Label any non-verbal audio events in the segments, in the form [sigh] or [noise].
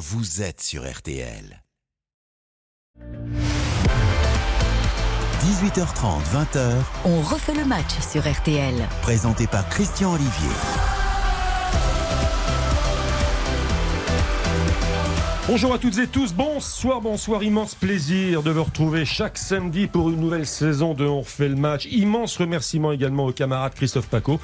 vous êtes sur RTL. 18h30, 20h. On refait le match sur RTL. Présenté par Christian Olivier. Bonjour à toutes et tous, bonsoir, bonsoir, immense plaisir de vous retrouver chaque samedi pour une nouvelle saison de On refait le match. Immense remerciement également au camarade Christophe Paco,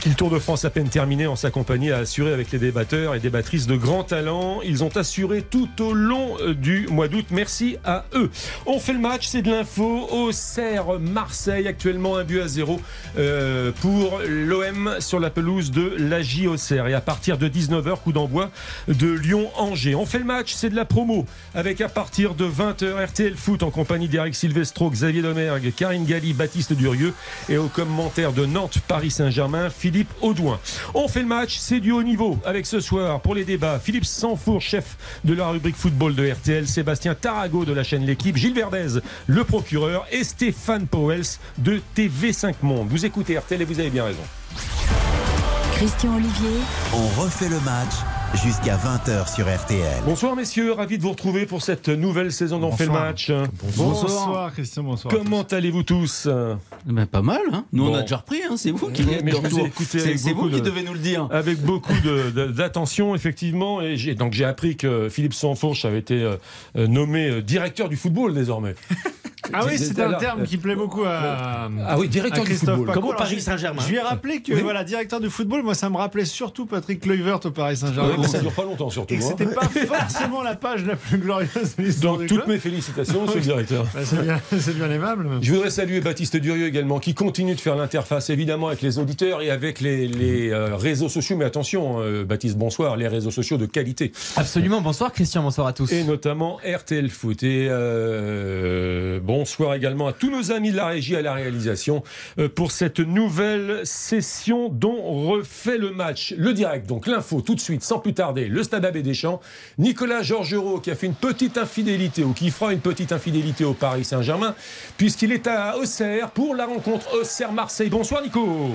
qui le Tour de France à peine terminé en sa compagnie a assuré avec les débatteurs et débattrices de grand talent. Ils ont assuré tout au long euh, du mois d'août. Merci à eux. On fait le match, c'est de l'info. Au Serre Marseille, actuellement un but à zéro euh, pour l'OM sur la pelouse de la Auxerre. Et à partir de 19h, coup d'envoi de Lyon-Angers. On fait le match, c'est de la promo. Avec à partir de 20h RTL Foot en compagnie d'Eric Silvestro, Xavier Domergue, Karine Galli, Baptiste Durieux et au commentaire de Nantes, Paris Saint-Germain, Philippe Audouin. On fait le match, c'est du haut niveau. Avec ce soir, pour les débats, Philippe Sanfour, chef de la rubrique football de RTL, Sébastien Tarago de la chaîne L'équipe, Gilles Verdez, le procureur et Stéphane Powels de TV5 Monde. Vous écoutez RTL et vous avez bien raison. Christian Olivier. On refait le match jusqu'à 20h sur RTL. Bonsoir messieurs, ravi de vous retrouver pour cette nouvelle saison d'On fait le match. Bonsoir. Christian, bonsoir. Comment allez-vous tous Ben, pas mal, hein. Nous on a déjà repris, hein. c'est vous qui, mais vous écouté c'est, avec c'est beaucoup vous qui de- devez nous le dire. Avec beaucoup d'attention, effectivement. Et j'ai, donc j'ai appris que Philippe Sanfourche avait été euh, euh, nommé euh, directeur du football désormais. [laughs] Ah oui, c'est C'était un terme qui plaît beaucoup à. Ah oui, directeur du Christophe football. Paco. Comme au Alors, Paris Saint-Germain. Je lui ai rappelé que Oui. voilà, directeur du football, moi ça me rappelait surtout Patrick Kluivert au Paris Saint-Germain. Ça dure pas longtemps surtout. Et que hein. c'était pas forcément la page la plus glorieuse de l'histoire Donc toutes club. mes félicitations, monsieur le directeur. Bah, c'est bien, [laughs] aimable. Je voudrais saluer Baptiste Durieux également, qui continue de faire l'interface évidemment avec les auditeurs et avec les, les, euh, réseaux sociaux. Mais attention, euh, Baptiste, bonsoir, les réseaux sociaux de qualité. Absolument, bonsoir Christian, bonsoir à tous. Et notamment RTL Foot. Et euh, bonsoir également à tous nos amis de la régie à la réalisation euh, pour cette nouvelle session dont on refait le match. Le direct, donc l'info tout de suite, sans plus tarder. Le stade Abbé Deschamps. Nicolas Georgerot qui a fait une petite infidélité ou qui fera une petite infidélité au Paris Saint-Germain puisqu'il est à Auxerre pour la rencontre Auxerre-Marseille. Bonsoir Nico.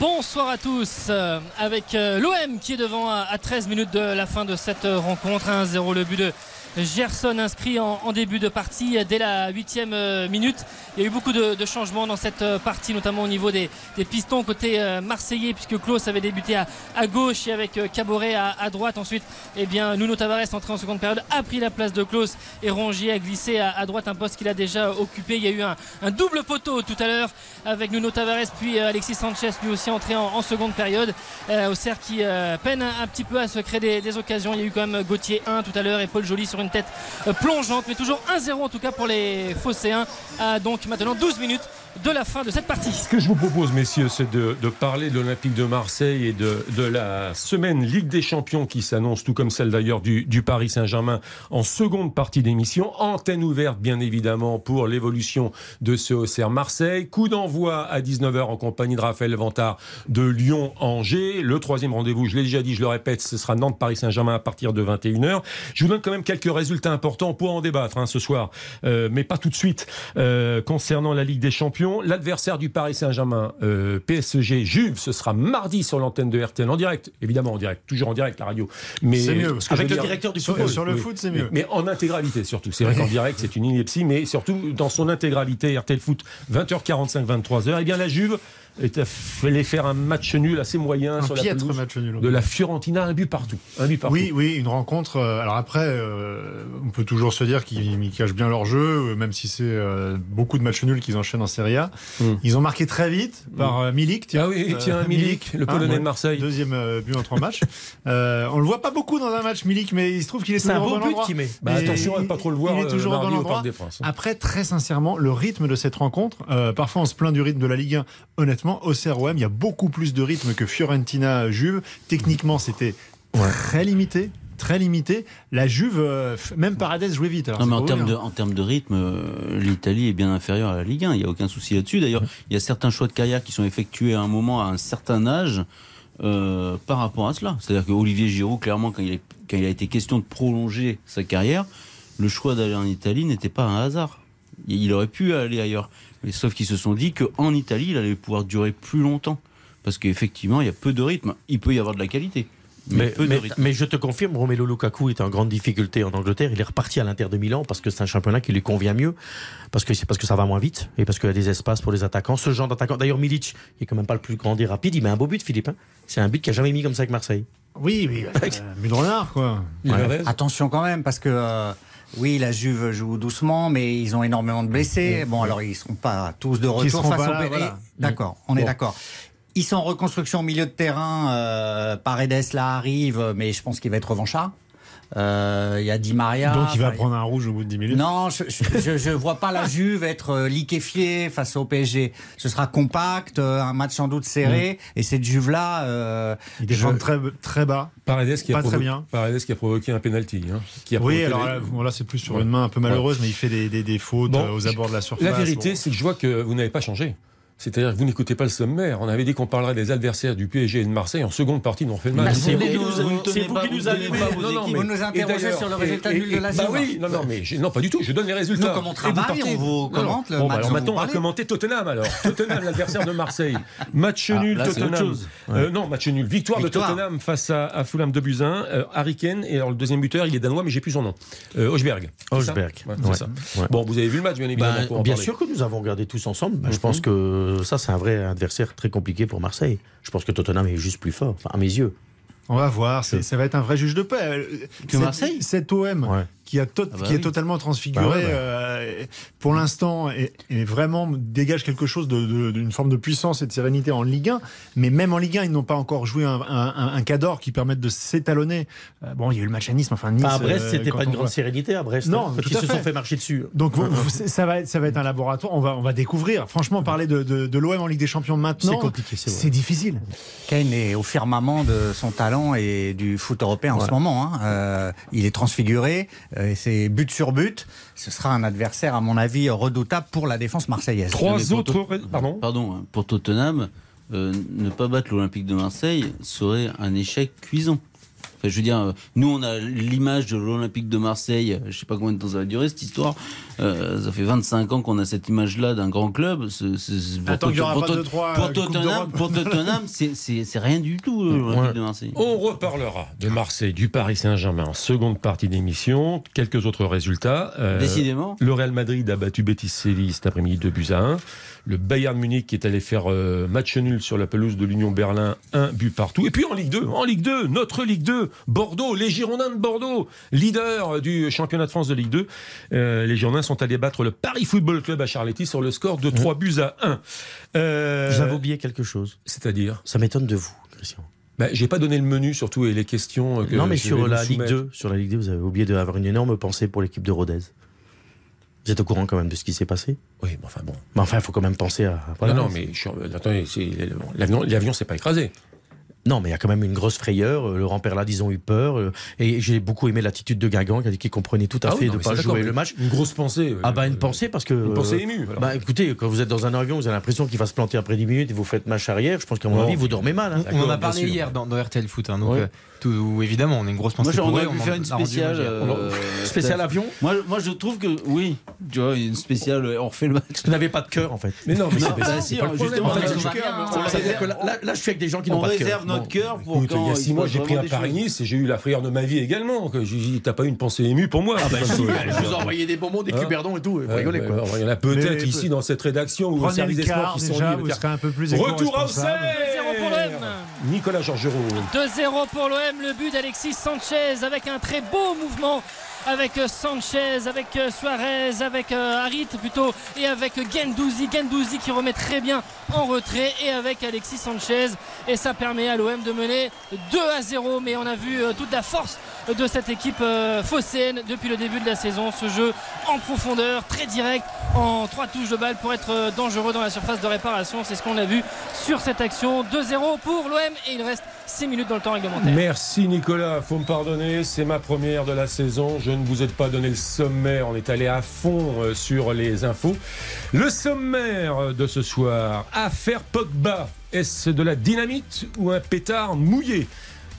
Bonsoir à tous, euh, avec euh, l'OM qui est devant à, à 13 minutes de la fin de cette rencontre. 1-0 le but de Gerson inscrit en, début de partie dès la huitième euh, minute. Il y a eu beaucoup de, changements dans cette euh, partie, notamment au niveau des, pistons côté euh, marseillais, puisque Klaus avait débuté à, gauche et avec Caboret à, droite. Ensuite, eh bien, Nuno Tavares, entré en seconde période, a pris la place de Klaus et Rongier a glissé à, droite, un poste qu'il a déjà occupé. Il y a eu un, double poteau tout à l'heure avec Nuno Tavares, puis Alexis Sanchez, lui aussi entré en, seconde période. Euh, Auxerre qui peine un, petit peu à se créer des, des occasions. Il y a eu quand même Gauthier 1 tout à l'heure et Paul Joly sur une tête euh, plongeante, mais toujours 1-0 en tout cas pour les Phocéens. À donc maintenant 12 minutes de la fin de cette partie. Ce que je vous propose, messieurs, c'est de, de parler de l'Olympique de Marseille et de, de la semaine Ligue des Champions qui s'annonce, tout comme celle d'ailleurs du, du Paris Saint-Germain, en seconde partie d'émission. Antenne ouverte, bien évidemment, pour l'évolution de ce Auxerre Marseille. Coup d'envoi à 19h en compagnie de Raphaël Vantard de Lyon-Angers. Le troisième rendez-vous, je l'ai déjà dit, je le répète, ce sera Nantes-Paris Saint-Germain à partir de 21h. Je vous donne quand même quelques résultats importants pour en débattre hein, ce soir, euh, mais pas tout de suite. Euh, concernant la Ligue des Champions, l'adversaire du Paris Saint-Germain, euh, PSG, Juve, ce sera mardi sur l'antenne de RTL en direct, évidemment en direct, toujours en direct la radio. Mais C'est mieux, parce que avec le dire, directeur du football. sur le foot, c'est mieux. Mais, mais en intégralité surtout. C'est vrai qu'en direct c'est une ineptie, mais surtout dans son intégralité, RTL Foot 20h45, 23h. Eh bien la Juve est fallait faire un match nul assez moyen Un sur la piètre pelouse match nul. de la Fiorentina, un but partout, un but partout. Oui, oui, une rencontre. euh, alors après, euh, on peut toujours se dire qu'ils ils cachent bien leur jeu, euh, même si c'est euh, beaucoup de matchs nuls qu'ils enchaînent en Serie A. Mm. Ils ont marqué très vite par euh, Milik. Ah oui, tiens, Euh, Milik, le hein, Polonais de Marseille. Deuxième euh, but en trois matchs. Euh, on le voit pas beaucoup dans un match, Milik, mais il se trouve qu'il est C'est un toujours au beau bon but qu'il met. Bah, attention à ne il- pas trop le voir il est toujours au mardi bon au Parc endroit. des Princes. Après, très sincèrement, le rythme de cette rencontre, euh, parfois on se plaint du rythme de la Ligue 1. Honnêtement, au CROM, il y a beaucoup plus de rythme que Fiorentina-Juve. Techniquement, c'était très limité. Très limité. La Juve, euh, même Paredes jouait vite. alors Non, mais en termes, de, dire. en termes de rythme, euh, l'Italie est bien inférieure à la Ligue 1. Il n'y a aucun souci là-dessus. D'ailleurs, il y a certains choix de carrière qui sont effectués à un moment, à un certain âge, euh, par rapport à cela. C'est-à-dire que Olivier Giroud, clairement, quand il, est- quand il a été question de prolonger sa carrière, le choix d'aller en Italie n'était pas un hasard. Il aurait pu aller ailleurs. Mais sauf qu'ils se sont dit qu'en Italie, il allait pouvoir durer plus longtemps. Parce qu'effectivement, il y a peu de rythme. Il peut y avoir de la qualité. mais, Mais, peu de mais- rythme. mais je te confirme, Romelu Lukaku est en grande difficulté en Angleterre. Il est reparti à l'Inter de Milan parce que c'est un championnat qui lui convient mieux, parce que c'est parce que ça va moins vite et parce qu'il y a des espaces pour les attaquants. Ce genre d'attaquant. D'ailleurs, Milic, il est quand même pas le plus grand et rapide. Il met un beau but, Philippe. hein. C'est un but qu'il a jamais mis comme ça avec Marseille. Oui, oui, [laughs] euh, but de renard, quoi. Alvarez Attention quand même, parce que euh, oui, la Juve joue doucement, mais ils ont énormément de blessés. Bon, alors ils seront pas tous de retour face au voilà. D'accord, on est d'accord. Ils sont en reconstruction au milieu de terrain. Euh, Paredes là arrive, mais je pense qu'il va être revanchard. Euh, Il y a Di Maria. Donc il va Enfin, prendre un rouge au bout de 10 minutes. Non, je, je, je vois pas la Juve être euh, liquéfiée face au PSG. Ce sera compact, euh, un match sans doute serré, et cette Juve-là, euh, Il défend je- très, très bas. Paredes qui, a Pas très provo- bien. Paredes qui a provoqué un penalty. hein, qui a Oui, provoqué alors les- là, bon, là, c'est plus sur Ouais. une main un peu malheureuse, mais il fait des, des, des fautes Bon, aux abords de la surface. La vérité, Bon. c'est que je vois que vous n'avez pas changé. C'est-à-dire que vous n'écoutez pas le sommaire. On avait dit qu'on parlerait des adversaires du PSG et de Marseille en seconde partie, mais on fait le match. Bah, c'est vous vous qui nous- tenez vous nous interrogez sur le résultat nul de la Bah oui, non, non, mais non, pas du tout. Je donne les résultats. Nous, comme on travaille, partez- on vous commente le Bon, bah, match alors maintenant, on va commenter Tottenham alors. Tottenham, l'adversaire de Marseille. Match Ah, nul, là, c'est autre Tottenham. chose. Euh, non, match nul. Victoire, Victoire. de Tottenham face à, à Fulham de Buzyn. Euh, Harry Kane. Et alors, le deuxième buteur, il est danois, mais j'ai plus son nom. Euh, Hochberg. Ça Hochberg. Bon, vous avez vu le match, bien évidemment. En bien sûr que nous avons regardé tous ensemble. Je Mhm. pense que ça, c'est un vrai adversaire très compliqué pour Marseille. Je pense que Tottenham est juste plus fort, enfin, à mes yeux. On va voir, ça va être un vrai juge de paix. Euh, Que Marseille? Cet OM Ouais. Qui, a tot- Ah bah qui est totalement transfiguré, Bah ouais, bah. euh, pour l'instant, et, et vraiment dégage quelque chose de- de- d'une forme de puissance et de sérénité en Ligue 1. Mais même en Ligue 1, ils n'ont pas encore joué un, un, qui permette de s'étalonner. Euh, bon, il y a eu le match à Nice, mais enfin Nice. Enfin, à Brest, euh, c'était pas une grande voit- sérénité à Brest. Non, hein, quand tout ils à se fait. sont fait marcher dessus. Donc vous- [laughs] vous- c'est- ça va, être, ça va être un laboratoire. On va, on va découvrir. Franchement, parler de, de, de l'OM en Ligue des Champions maintenant, C'est compliqué, difficile. Kane est au firmament de son talent et du foot européen en ce moment. hein. Euh, il est transfiguré, euh, c'est but sur but. Ce sera un adversaire, à mon avis, redoutable pour la défense marseillaise. Trois autres. Pardon Pardon, hein, pour Tottenham, euh, ne pas battre l'Olympique de Marseille serait un échec cuisant. Enfin, je veux dire, euh, nous, on a l'image de l'Olympique de Marseille. Je sais pas combien de temps ça va durer cette histoire. Euh, ça fait 25 ans qu'on a cette image-là d'un grand club. Pour Attends euh, Tottenham, [laughs] c'est- rien du tout euh, l'Olympique Ouais. de Marseille. On reparlera de Marseille, du Paris Saint-Germain en seconde partie d'émission. Quelques autres résultats. Euh, Décidément. Le Real Madrid a battu Betis Séville cet après-midi 2 buts à 1. Le Bayern Munich qui est allé faire euh, match nul sur la pelouse de l'Union Berlin, un but partout. Et puis en Ligue 2, en Ligue 2, notre Ligue 2, Bordeaux, les Girondins de Bordeaux, leader du championnat de France de Ligue 2. Euh, les Girondins sont allés battre le Paris Football Club à Charletti sur le score de 3 buts à 1. Euh, J'avais oublié quelque chose? C'est-à-dire? Ça m'étonne de vous, Christian. bah, J'ai pas donné le menu surtout et les questions. Que non, mais sur la Ligue soumettre. 2, sur la Ligue 2, vous avez oublié d'avoir une énorme pensée pour l'équipe de Rodez. Vous êtes au courant quand même de ce qui s'est passé? Oui, mais enfin bon. Mais enfin, il faut quand même penser à. voilà. non, non, mais je suis- attendez, l'avion, l'avion s'est pas écrasé. Non, mais il y a quand même une grosse frayeur. Euh, Laurent Perlat, ils ont eu peur. euh, Et j'ai beaucoup aimé l'attitude de Guingamp, qui a dit qu'il comprenait tout à Ah oui, fait non, de ne pas jouer le match. Une grosse pensée. Ah bah euh, une pensée parce que Une pensée euh, émue. alors. bah écoutez quand vous êtes dans un avion vous avez l'impression qu'il va se planter après 10 minutes et vous faites marche arrière je pense qu'à mon avis vous dormez mal hein. On en a parlé hier dans, dans RTL Foot. hein, donc, Ouais. euh, tout, évidemment, on a une grosse pensée Moi, pour j'aurais eux, pu on faire une spéciale. euh, [laughs] spécial avion Moi, moi, je trouve que oui, tu vois, une spéciale. euh, On refait le match. vous n'avez pas de cœur en fait Mais non, mais Non, c'est bah si, pas le problème. justement, on on on que là, là- je suis avec des gens qui on n'ont pas de cœur réserve notre cœur pour quand il y a six mois, j'ai pris choses. Paris-Nice et j'ai eu la frayeur de ma vie également. j'ai dit, T'as pas une pensée émue pour moi ah bah si je vous ai envoyé des bonbons des Hein cuberdons et tout rigolez quoi Il y en a peut-être ici dans cette rédaction ou au service des sports qui sont plus Retour à éco-responsable. 2-0 pour l'OM. Nicolas Georgerot. 2-0 pour l'OM, le but d'Alexis Sanchez avec un très beau mouvement avec euh, Sanchez, avec euh, Suarez, avec euh, Harit plutôt et avec Gendouzi, Gendouzi qui remet très bien en retrait et avec Alexis Sanchez. Et ça permet à l'OM de mener 2 à 0 mais on a vu toute la force de cette équipe euh, phocéenne depuis le début de la saison, ce jeu en profondeur, très direct, en trois touches de balle pour être euh, dangereux dans la surface de réparation, c'est ce qu'on a vu sur cette action, 2-0 pour l'OM et il reste 6 minutes dans le temps réglementaire. Merci Nicolas, faut me pardonner, c'est ma première de la saison. Je ne vous ai pas donné le sommaire, on est allé à fond euh, sur les infos. Le sommaire de ce soir, affaire Pogba, est-ce de la dynamite ou un pétard mouillé?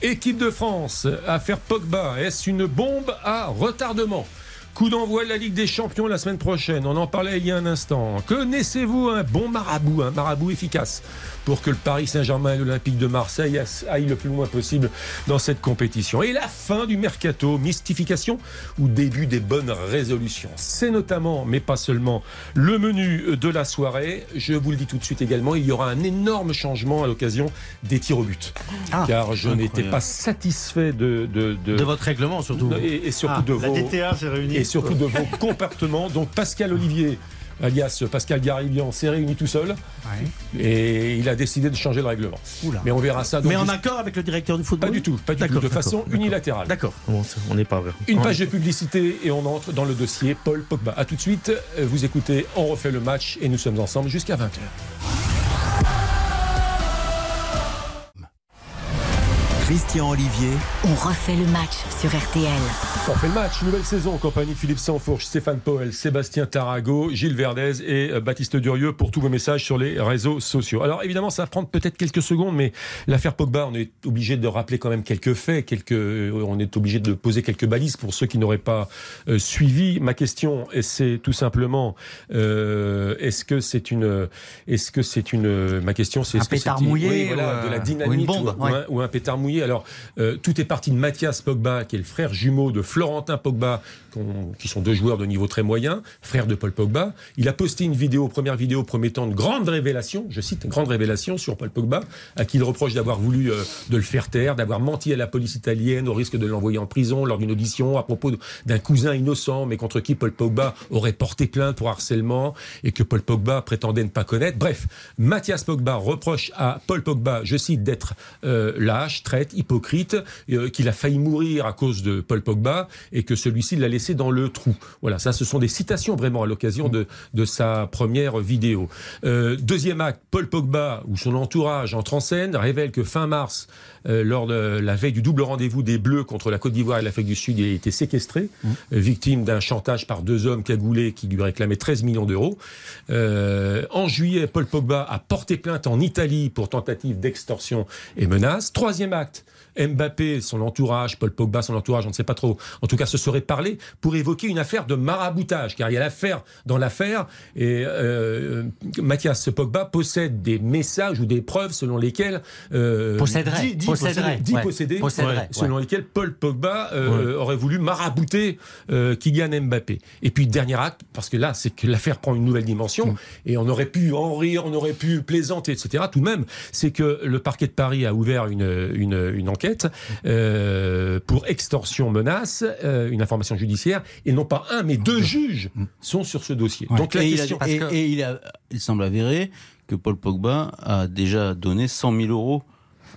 Équipe de France, affaire Pogba, est-ce une bombe à retardement? Coup d'envoi de la Ligue des Champions la semaine prochaine. On en parlait il y a un instant. Connaissez-vous un bon marabout, un marabout efficace? Pour que le Paris Saint-Germain et l'Olympique de Marseille aillent le plus loin possible dans cette compétition Et la fin du mercato, mystification ou début des bonnes résolutions C'est notamment, mais pas seulement, le menu de la soirée. Je vous le dis tout de suite également, il y aura un énorme changement à l'occasion des tirs au but. Ah, car je n'étais pas satisfait de, de, De votre règlement, surtout. et, et surtout Ah, de la vos DTA s'est réunie. et surtout de vos [laughs] comportements. Donc Pascal Olivier, alias Pascal Garibian, s'est réuni tout seul et il a décidé de changer le règlement. Mais on verra ça. donc Mais en juste- accord avec le directeur du football Pas du tout, pas du tout, de façon unilatérale. D'accord, Bon, on n'est pas vrai. Une On- page de publicité et on entre dans le dossier Paul Pogba. A tout de suite, vous écoutez, on refait le match et nous sommes ensemble jusqu'à 20h. Christian Olivier, On refait le match sur RTL. On fait le match, nouvelle saison en compagnie de Philippe Sansfourche, Stéphane Poel, Sébastien Tarago, Gilles Verdez et euh, Baptiste Durieux pour tous vos messages sur les réseaux sociaux. Alors évidemment, ça va prendre peut-être quelques secondes, mais l'affaire Pogba, on est obligé de rappeler quand même quelques faits, quelques, euh, on est obligé de poser quelques balises pour ceux qui n'auraient pas euh, suivi. Ma question, et c'est tout simplement, euh, est-ce que c'est une, est-ce que c'est une, ma question, c'est Un pétard mouillé oui, ou, voilà, euh, de la ou une dynamite bombe, ou, ouais. un, ou un pétard mouillé. Alors, euh, tout est parti de Mathias Pogba, qui est le frère jumeau de Florentin Pogba, qui sont deux joueurs de niveau très moyen, frère de Paul Pogba. Il a posté une vidéo, première vidéo promettant de grandes révélations, je cite, une grande révélation sur Paul Pogba, à qui il reproche d'avoir voulu euh, de le faire taire, d'avoir menti à la police italienne au risque de l'envoyer en prison lors d'une audition à propos d'un cousin innocent, mais contre qui Paul Pogba aurait porté plainte pour harcèlement et que Paul Pogba prétendait ne pas connaître. Bref, Mathias Pogba reproche à Paul Pogba, je cite, d'être euh, lâche, traite, hypocrite, euh, qu'il a failli mourir à cause de Paul Pogba et que celui-ci l'a laissé dans le trou. Voilà, ça, ce sont des citations vraiment à l'occasion de, sa première vidéo. Euh, deuxième acte, Paul Pogba ou son entourage entre en scène révèle que fin mars, euh, lors de la veille du double rendez-vous des Bleus contre la Côte d'Ivoire et l'Afrique du Sud, il a été séquestré, euh, victime d'un chantage par deux hommes cagoulés qui lui réclamaient 13 millions d'euros. Euh, en juillet, Paul Pogba a porté plainte en Italie pour tentative d'extorsion et menace. Troisième acte, Mbappé, son entourage, Paul Pogba, son entourage, on ne sait pas trop, en tout cas se serait parlé pour évoquer une affaire de maraboutage, car il y a l'affaire dans l'affaire, et euh, Mathias Pogba possède des messages ou des preuves selon lesquelles... euh, Posséderait, dit, dit posséderait, posséder, dit ouais. posséder, Posséderait, ouais, selon ouais. lesquels Paul Pogba euh, aurait voulu marabouter euh, Kylian Mbappé. Et puis dernier acte, parce que là, c'est que l'affaire prend une nouvelle dimension, et on aurait pu en rire, on aurait pu plaisanter, etc. Tout de même, c'est que le parquet de Paris a ouvert une, une, une enquête euh, pour extorsion menace, euh, une information judiciaire, et non pas un, mais deux juges sont sur ce dossier. Donc la et, il, a- question... et- que- et il, a- il semble avéré que Paul Pogba a déjà donné 100 000 euros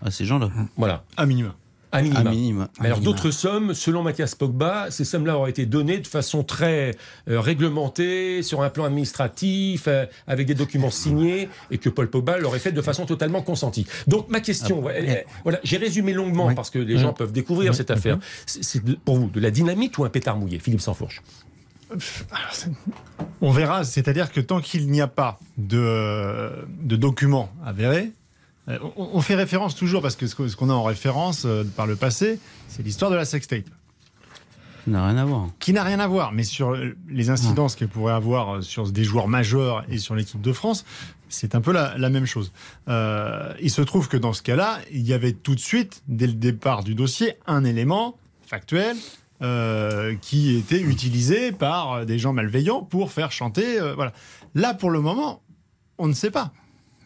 à ces gens-là, Voilà, À minima. à minima. à minima. Mais Alors d'autres sommes, selon Mathias Pogba, ces sommes-là auraient été données de façon très euh, réglementée, sur un plan administratif, euh, avec des documents signés, et que Paul Pogba l'aurait fait de façon totalement consentie. Donc ma question, ouais, elle- elle- voilà, j'ai résumé longuement Oui. parce que les gens peuvent découvrir cette affaire. C'est pour vous de la dynamite ou un pétard mouillé, Philippe Sansfourche? On verra, c'est-à-dire que tant qu'il n'y a pas de, de documents avérés, euh, on, on fait référence toujours, parce que ce qu'on a en référence euh, par le passé, c'est l'histoire de la sextape, Ça n'a rien à voir. qui n'a rien à voir, mais sur euh, les incidences qu'elle pourrait avoir euh, sur des joueurs majeurs et sur l'équipe de France, c'est un peu la, la même chose. Euh, il se trouve que dans ce cas-là, il y avait tout de suite, dès le départ du dossier, un élément factuel euh, qui était utilisé par des gens malveillants pour faire chanter. euh, voilà. Là, pour le moment, on ne sait pas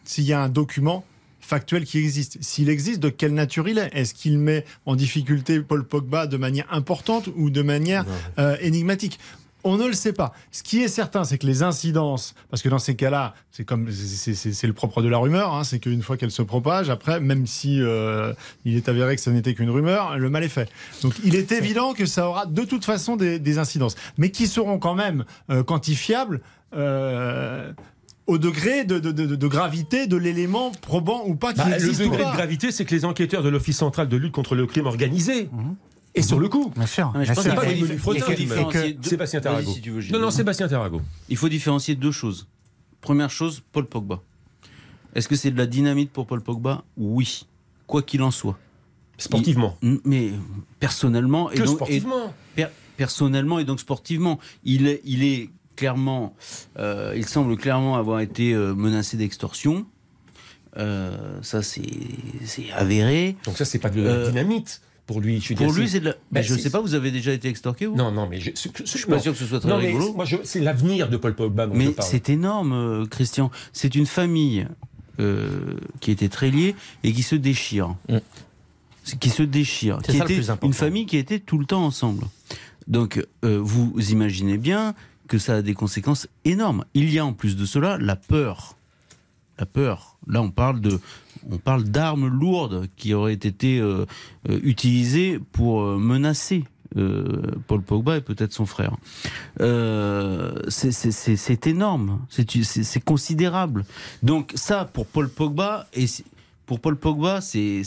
s'il y a un document factuel qui existe. S'il existe, de quelle nature il est? Est-ce qu'il met en difficulté Paul Pogba de manière importante ou de manière euh, énigmatique? On ne le sait pas. Ce qui est certain, c'est que les incidences, parce que dans ces cas-là, c'est comme c'est- le propre de la rumeur, hein, c'est qu'une fois qu'elle se propage, après, même si euh, il est avéré que ce n'était qu'une rumeur, le mal est fait. Donc, il est évident que ça aura de toute façon des, des incidences, mais qui seront quand même euh, quantifiables. euh, au degré de, de- de- de gravité de l'élément probant ou pas qui Bah, Le ou degré pas. de gravité, c'est que les enquêteurs de l'Office central de lutte contre le crime organisé, et sur le coup, Bien sûr. Non, mais je bien pense sûr. c'est pas qu'il des faut- menus il faut différencier deux- Sébastien Vas-y, Tarago. si tu veux, Gilles. Non, non, Sébastien Tarago. Il faut différencier deux choses. Première chose, Paul Pogba. Est-ce que c'est de la dynamite pour Paul Pogba? Oui. Quoi qu'il en soit. Sportivement. Mais personnellement, et donc, et sportivement. per- personnellement et donc sportivement. Il est, il est clairement, euh, il semble clairement avoir été euh, menacé d'extorsion. Euh, ça, c'est avéré. Donc ça, c'est pas de la Euh, dynamite pour lui. Je Pour lui, c'est de la. Ben, Mais je c'est- sais pas, vous avez déjà été extorqué vous? Non, non, mais je, Je suis pas sûr que ce soit très non, mais rigolo. moi, je- c'est l'avenir de Paul Pogba dont je Mais c'est énorme, Christian. C'est une famille euh, qui était très liée et qui se déchire. Mm. Qui se déchire. C'est Qui ça le était plus important. Une famille qui était tout le temps ensemble. Donc, euh, vous imaginez bien que ça a des conséquences énormes. Il y a en plus de cela la peur. La peur. Là, on parle de, on parle d'armes lourdes qui auraient été euh, euh, utilisées pour euh, menacer Paul Pogba et peut-être son frère. C'est- énorme, c'est considérable. Donc ça, pour Paul Pogba, et pour Paul Pogba, c'est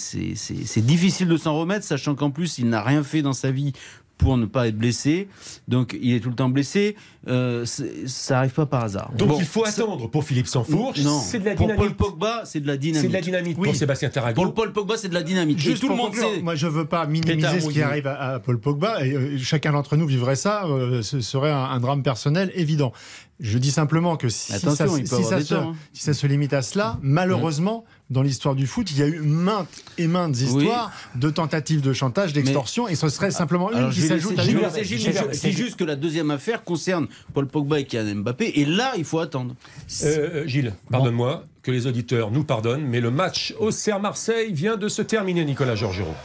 difficile de s'en remettre, sachant qu'en plus, il n'a rien fait dans sa vie pour ne pas être blessé. Donc il est tout le temps blessé. Euh, ça n'arrive pas par hasard. Donc Bon, il faut attendre pour Philippe Sansfourche. Non, C'est de la pour dynamite. Paul Pogba, c'est de la dynamite. C'est de la dynamite pour Sébastien Tarago. Pour Paul Pogba, c'est de la dynamite. Juste tout pour le monde conclure, sait. moi je veux pas minimiser ce qui arrive à, à Paul Pogba et euh, chacun d'entre nous vivrait ça, euh, ce serait un, un drame personnel évident. Je dis simplement que si, ça, ça se, hein. si ça se limite à cela, malheureusement, dans l'histoire du foot, il y a eu maintes et maintes histoires de tentatives de chantage, d'extorsion, et ce serait simplement une qui s'ajoute à Gilles, Gilles, dis juste que la deuxième affaire concerne Paul Pogba et Kylian Mbappé. Et là, il faut attendre. Euh, euh, Gilles, pardonne-moi, que les auditeurs nous pardonnent, mais le match Auxerre-Marseille vient de se terminer, Nicolas Georgerot.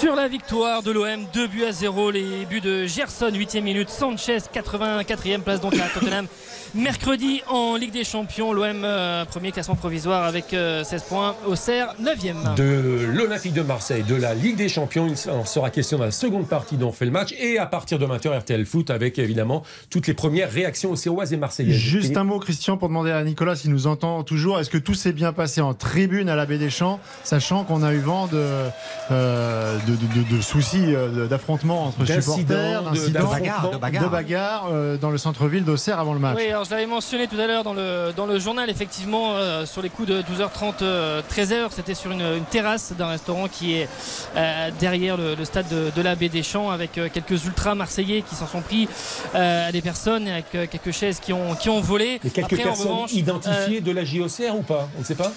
Sur la victoire de l'OM, 2 buts à 0, les buts de Gerson, 8e minute, Sanchez, 84e place donc à Tottenham. [coughs] Mercredi en Ligue des Champions, l'OM euh, premier classement provisoire avec euh, 16 points, Auxerre 9e. De l'Olympique de Marseille, de la Ligue des Champions, il en sera question dans la seconde partie dont on fait le match, et à partir de 20h RTL Foot avec évidemment toutes les premières réactions auxerroises et marseillaises. Juste un mot, Christian, pour demander à Nicolas s'il nous entend toujours. Est-ce que tout s'est bien passé en tribune à la Baie des Champs, sachant qu'on a eu vent de, euh, de, de- de- de soucis euh, d'affrontements entre supporters, de- d'incidents, d'affrontements, de bagarres. de bagarres, euh, dans le centre-ville d'Auxerre avant le match. Oui, alors je l'avais mentionné tout à l'heure dans le, dans le journal, effectivement, euh, sur les coups de 12h30, euh, 13h, c'était sur une, une terrasse d'un restaurant qui est euh, derrière le, le stade de, de la Baie des Champs, avec euh, quelques ultras marseillais qui s'en sont pris euh, à des personnes, avec euh, quelques chaises qui ont, qui ont volé. Et quelques Après, en personnes revanche, euh, identifiées de la JOCR ou pas? On ne sait pas?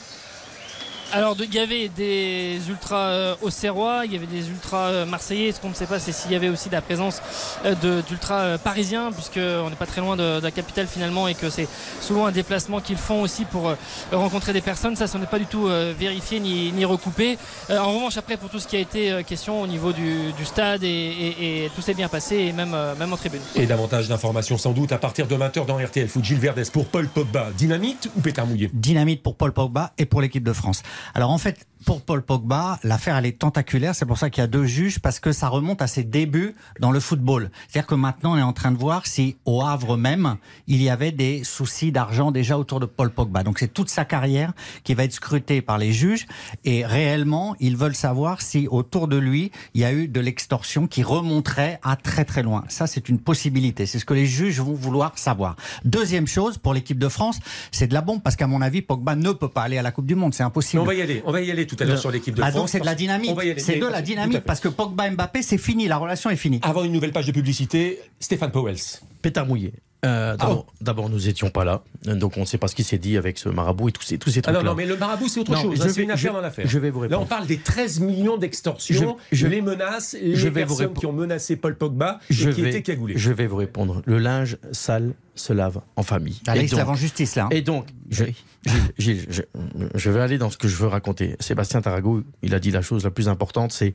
Alors, il y avait des ultras euh, auxerrois, il y avait des ultras euh, marseillais. Ce qu'on ne sait pas, c'est s'il y avait aussi de la présence euh, de- d'ultras euh, parisiens, puisqu'on n'est pas très loin de, de la capitale finalement, et que c'est souvent un déplacement qu'ils font aussi pour euh, rencontrer des personnes. Ça, ce n'est pas du tout euh, vérifié ni, ni recoupé. Euh, en revanche, après, pour tout ce qui a été euh, question au niveau du, du stade, et, et- et tout s'est bien passé, et même, euh, même en tribune. Et davantage d'informations sans doute à partir de 20h dans RTL Foot. Gilles Verdès pour Paul Pogba. Dynamite ou pétard mouillé? Dynamite pour Paul Pogba et pour l'équipe de France. Alors en fait, pour Paul Pogba, l'affaire elle est tentaculaire, c'est pour ça qu'il y a deux juges parce que ça remonte à ses débuts dans le football. C'est-à-dire que maintenant on est en train de voir si au Havre même, il y avait des soucis d'argent déjà autour de Paul Pogba. Donc c'est toute sa carrière qui va être scrutée par les juges et réellement, ils veulent savoir si autour de lui, il y a eu de l'extorsion qui remonterait à très très loin. Ça c'est une possibilité, c'est ce que les juges vont vouloir savoir. Deuxième chose pour l'équipe de France, c'est de la bombe parce qu'à mon avis, Pogba ne peut pas aller à la Coupe du Monde, c'est impossible. on va y aller, on va y aller tout à l'heure sur l'équipe de Bah France. donc c'est de la aller. C'est de la fait. parce que Pogba Mbappé c'est fini, la relation est finie. Avant une nouvelle page de publicité, Stéphane Powells. Pétard mouillé. Euh, D'abord, d'abord, nous étions pas là, donc on ne sait pas ce qui s'est dit avec ce marabout et tous ces, tous ces Ah non, trucs-là. non, mais le marabout, c'est autre Non, chose. je hein, C'est une affaire je- dans l'affaire. je vais vous Là, répondre. on parle des 13 millions d'extorsions, Je- je- les menaces, les je vais vous personnes répondre. qui ont menacé Paul Pogba je et qui vais, étaient cagoulés. je vais vous répondre. Le linge sale se lave en famille. Donc- lave en justice là. hein. Et donc, je, Gilles, Gilles, je, je vais aller dans ce que je veux raconter. Sébastien Tarago, il a dit la chose la plus importante, c'est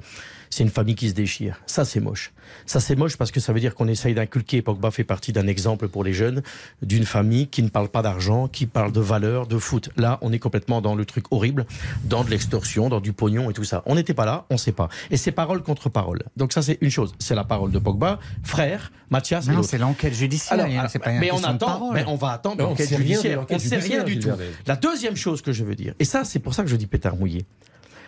c'est une famille qui se déchire. Ça, c'est moche. Ça, c'est moche parce que ça veut dire qu'on essaye d'inculquer. Pogba fait partie d'un exemple pour les jeunes d'une famille qui ne parle pas d'argent, qui parle de valeurs, de foot. Là, on est complètement dans le truc horrible, dans de l'extorsion, dans du pognon et tout ça. On n'était pas là, on ne sait pas. Et c'est parole contre parole. Donc ça, c'est une chose. C'est la parole de Pogba, frère, Mathias Non, c'est l'enquête judiciaire. Alors, hein, alors, c'est pas une mais on attend, mais on va attendre l'enquête judiciaire. On ne sait rien du tout. La deuxième chose que je veux dire, et ça c'est pour ça que je dis pétard mouillé,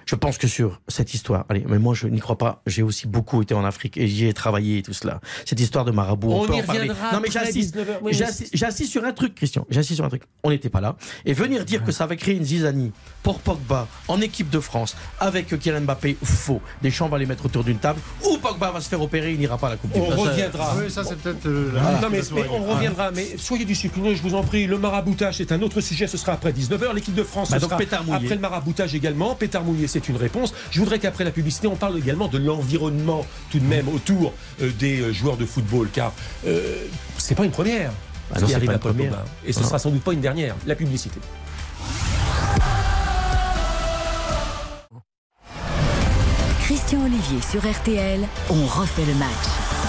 Je pense que sur cette histoire, allez, mais moi je n'y crois pas. J'ai aussi beaucoup été en Afrique et j'y ai travaillé et tout cela. Cette histoire de marabout, on, On peut y en parler. reviendra Non mais j'insiste, 19 heures. Oui, mais j'insiste- sur un truc, Christian. J'insiste sur un truc. On n'était pas là et venir dire que ça va créer une zizanie pour Pogba en équipe de France avec Kylian Mbappé, faux. Deschamps va les mettre autour d'une table ou Pogba va se faire opérer, il n'ira pas à la Coupe du On Monde. reviendra. Oui, ça c'est peut-être. euh, Non, mais, on reviendra, mais soyez disciplinés, je vous en prie. Le maraboutage, c'est un autre sujet, ce sera après 19h. L'équipe de France, Bah, ce donc sera pétard mouillé. après le maraboutage également. Pétard mouillé, c'est une réponse. Je voudrais qu'après la publicité, on parle également de l'environnement, tout de même, autour euh, des euh, joueurs de football, car euh, c'est pas une première. Ah ce non, qui arrive pas à une Paul. Pogba. Et ce Non. sera sans doute pas une dernière. La publicité. Christian Olivier sur RTL, on refait le match.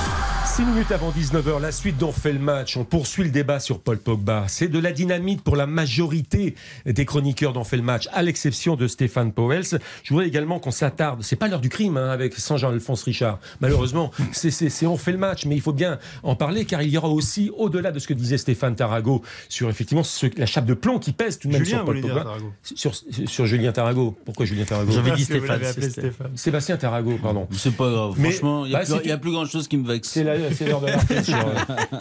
6 minutes avant 19h, la suite dont fait le match. On poursuit le débat sur Paul Pogba. C'est de la dynamite pour la majorité des chroniqueurs dont fait le match, à l'exception de Stéphane Powels. Je voudrais également qu'on s'attarde. C'est pas l'heure du crime hein, avec saint Jean-Alphonse Richard. Malheureusement, c'est on fait le match, mais il faut bien en parler car il y aura aussi, au-delà de ce que disait Stéphane Tarago, sur effectivement ce- la chape de plomb qui pèse tout de même Julien sur Paul Pogba. Tarago. Sur, sur Julien Tarago. Pourquoi Julien Tarago J'avais dit Stéphane. c'est- Stéphane. Sébastien Tarago, pardon. C'est pas grave. Mais- Franchement, il n'y bah, a, plus- c'est- il y a plus grand chose qui me vexe. C'est la- c'est l'heure de [laughs] sur, euh,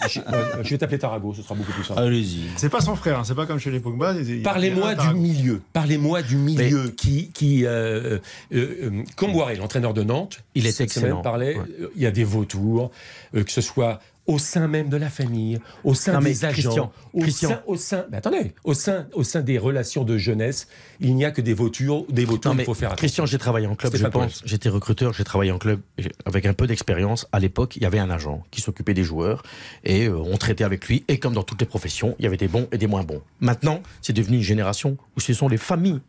je, euh, je vais t'appeler Tarago, ce sera beaucoup plus simple. Allez-y. C'est pas son frère, hein, c'est pas comme chez les Pogba. Parlez-moi du milieu. Parlez-moi du milieu qui, qui euh, euh, euh, Comboiré, l'entraîneur de Nantes, Il est excellent. parlait. Ouais. euh, Il y a des vautours, euh, que ce soit au sein même de la famille, au sein Non, mais des agents, Christian, au Christian. sein, au sein, mais attendez, au sein, au sein des relations de jeunesse, il n'y a que des vautours, des vautours. Non, il faut faire attention. Christian, j'ai travaillé en club, je pense. J'étais recruteur, j'ai travaillé en club avec un peu d'expérience. À l'époque, il y avait un agent qui s'occupait des joueurs et euh, on traitait avec lui. Et comme dans toutes les professions, il y avait des bons et des moins bons. Maintenant, c'est devenu une génération où ce sont les familles.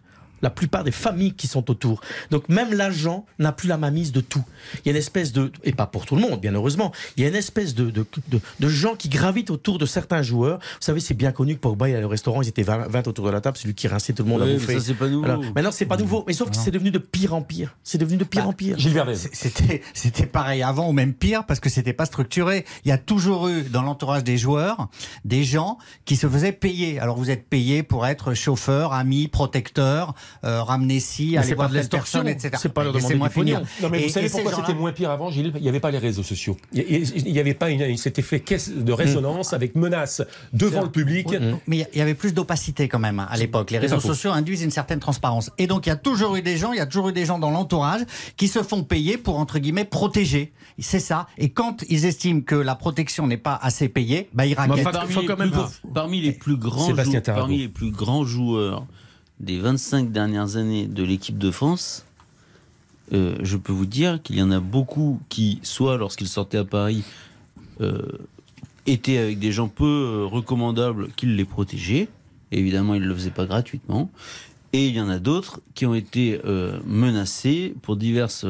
La plupart des familles qui sont autour. Donc même l'agent n'a plus la mamise de tout. Il y a une espèce de, et pas pour tout le monde, bien heureusement, il y a une espèce de, de, de, de gens qui gravitent autour de certains joueurs. Vous savez, c'est bien connu que Pogba, il allait au restaurant, ils étaient 20, 20 autour de la table, c'est lui qui rinçait tout le monde à Ouais, mais bouffer. ça, c'est pas nouveau. Alors, maintenant, c'est pas nouveau, mais sauf que c'est devenu de pire en pire. C'est devenu de pire Bah, en pire. Gilles C'était, c'était pareil avant ou même pire parce que c'était pas structuré. Il y a toujours eu dans l'entourage des joueurs des gens qui se faisaient payer. Alors vous êtes payé pour être chauffeur, ami, protecteur, euh, ramener ci, Mais aller voir telle l'extorsion, personne, etc. c'est pas leur demander du finir. Non, mais Et- vous savez pourquoi c'était moins pire avant, Gilles? Il n'y avait pas les réseaux sociaux. Il n'y avait pas une, cet effet caisse de résonance avec menace devant le public. Mais il y avait plus d'opacité quand même hein, à l'époque. Les réseaux sociaux induisent une certaine transparence. Et donc il y a toujours eu des gens, il y a toujours eu des gens dans l'entourage qui se font payer pour entre guillemets protéger. C'est ça. Et quand ils estiment que la protection n'est pas assez payée, bah ils raquettent. Parmi, les quand plus, même- parmi les plus grands parmi les plus grands joueurs des 25 dernières années de l'équipe de France, euh, je peux vous dire qu'il y en a beaucoup qui, soit lorsqu'ils sortaient à Paris, euh, étaient avec des gens peu euh, recommandables qui les protégeaient. Évidemment, ils ne le faisaient pas gratuitement. Et il y en a d'autres qui ont été menacés pour diverses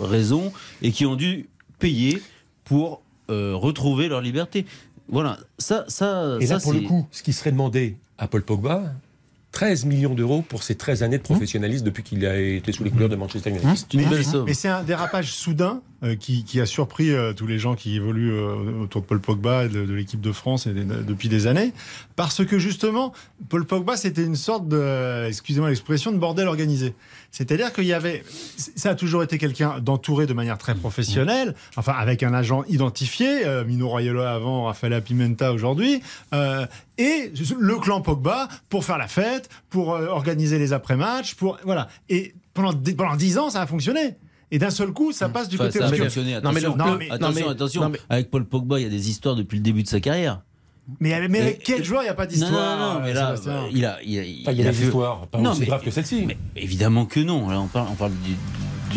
raisons et qui ont dû payer pour retrouver leur liberté. Voilà, ça, ça, Et ça là, pour le coup, ce qui serait demandé à Paul Pogba, 13 millions d'euros pour ses 13 années de professionnalisme depuis qu'il a été sous les couleurs de Manchester United. c'est une Mais, belle somme. mais c'est un dérapage soudain euh, qui, qui a surpris euh, tous les gens qui évoluent euh, autour de Paul Pogba et de, de l'équipe de France et depuis des années. Parce que justement, Paul Pogba, c'était une sorte de, excusez-moi l'expression, de bordel organisé. C'est-à-dire qu'il y avait, ça a toujours été quelqu'un d'entouré de manière très professionnelle, enfin avec un agent identifié, euh, Mino Raiola avant, Rafaela Pimenta aujourd'hui, euh, et le clan Pogba pour faire la fête, pour euh, organiser les après-matchs, pour voilà. Et pendant dix- pendant dix ans, ça a fonctionné. Et d'un seul coup, ça passe du Enfin, côté ça a fonctionné. Non, mais le- Attention, non, mais- attention, non, mais- attention. non, mais- Avec Paul Pogba, il y a des histoires depuis le début de sa carrière. Mais, mais avec quel joueur il n'y a pas d'histoire non, non, mais euh, là, Sébastien il a, il a, il Enfin, il y a a des histoires, pas Non, aussi mais- graves que celle-ci. Mais évidemment que non. Là, on parle, on parle du-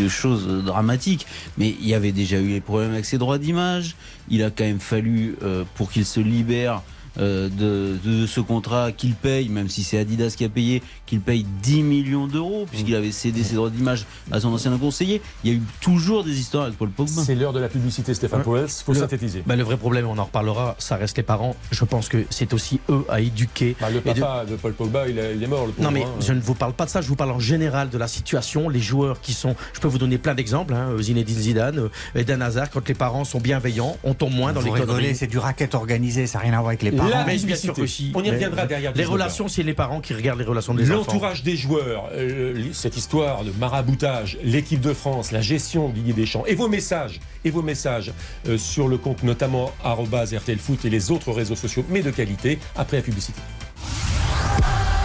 de choses dramatiques. Mais il y avait déjà eu les problèmes avec ses droits d'image. Il a quand même fallu, euh, pour qu'il se libère euh, de, de ce contrat, qu'il paye, même si c'est Adidas qui a payé, qu'il paye 10 millions d'euros, puisqu'il avait cédé ses droits d'image à son ancien conseiller. Il y a eu toujours des histoires avec Paul Pogba. C'est l'heure de la publicité, Stéphane Ouais. Powell. Il faut Le- synthétiser. Bah, le vrai problème, on en reparlera, ça reste les parents. Je pense que c'est aussi eux à éduquer. Bah, le de- papa de... Paul Pogba, il, est mort. Le Non mais hein. je ne vous parle pas de ça, je vous parle en général de la situation, les joueurs qui sont, je peux vous donner plein d'exemples, hein, Zinedine Zidane, euh, Eden Hazard, quand les parents sont bienveillants, on tombe moins dans Vous les conneries. c'est du racket organisé, ça n'a rien à voir avec les La parents. Mais bien sûr que si. On y reviendra derrière. Les 19 relations, c'est les parents qui regardent les relations des enfants. L'entourage des joueurs, euh, cette histoire de maraboutage, l'équipe de France, la gestion de Didier Deschamps et vos messages, et vos messages euh, sur le compte notamment arobase RTL Foot et les autres réseaux sociaux, mais de qualité, après la publicité. –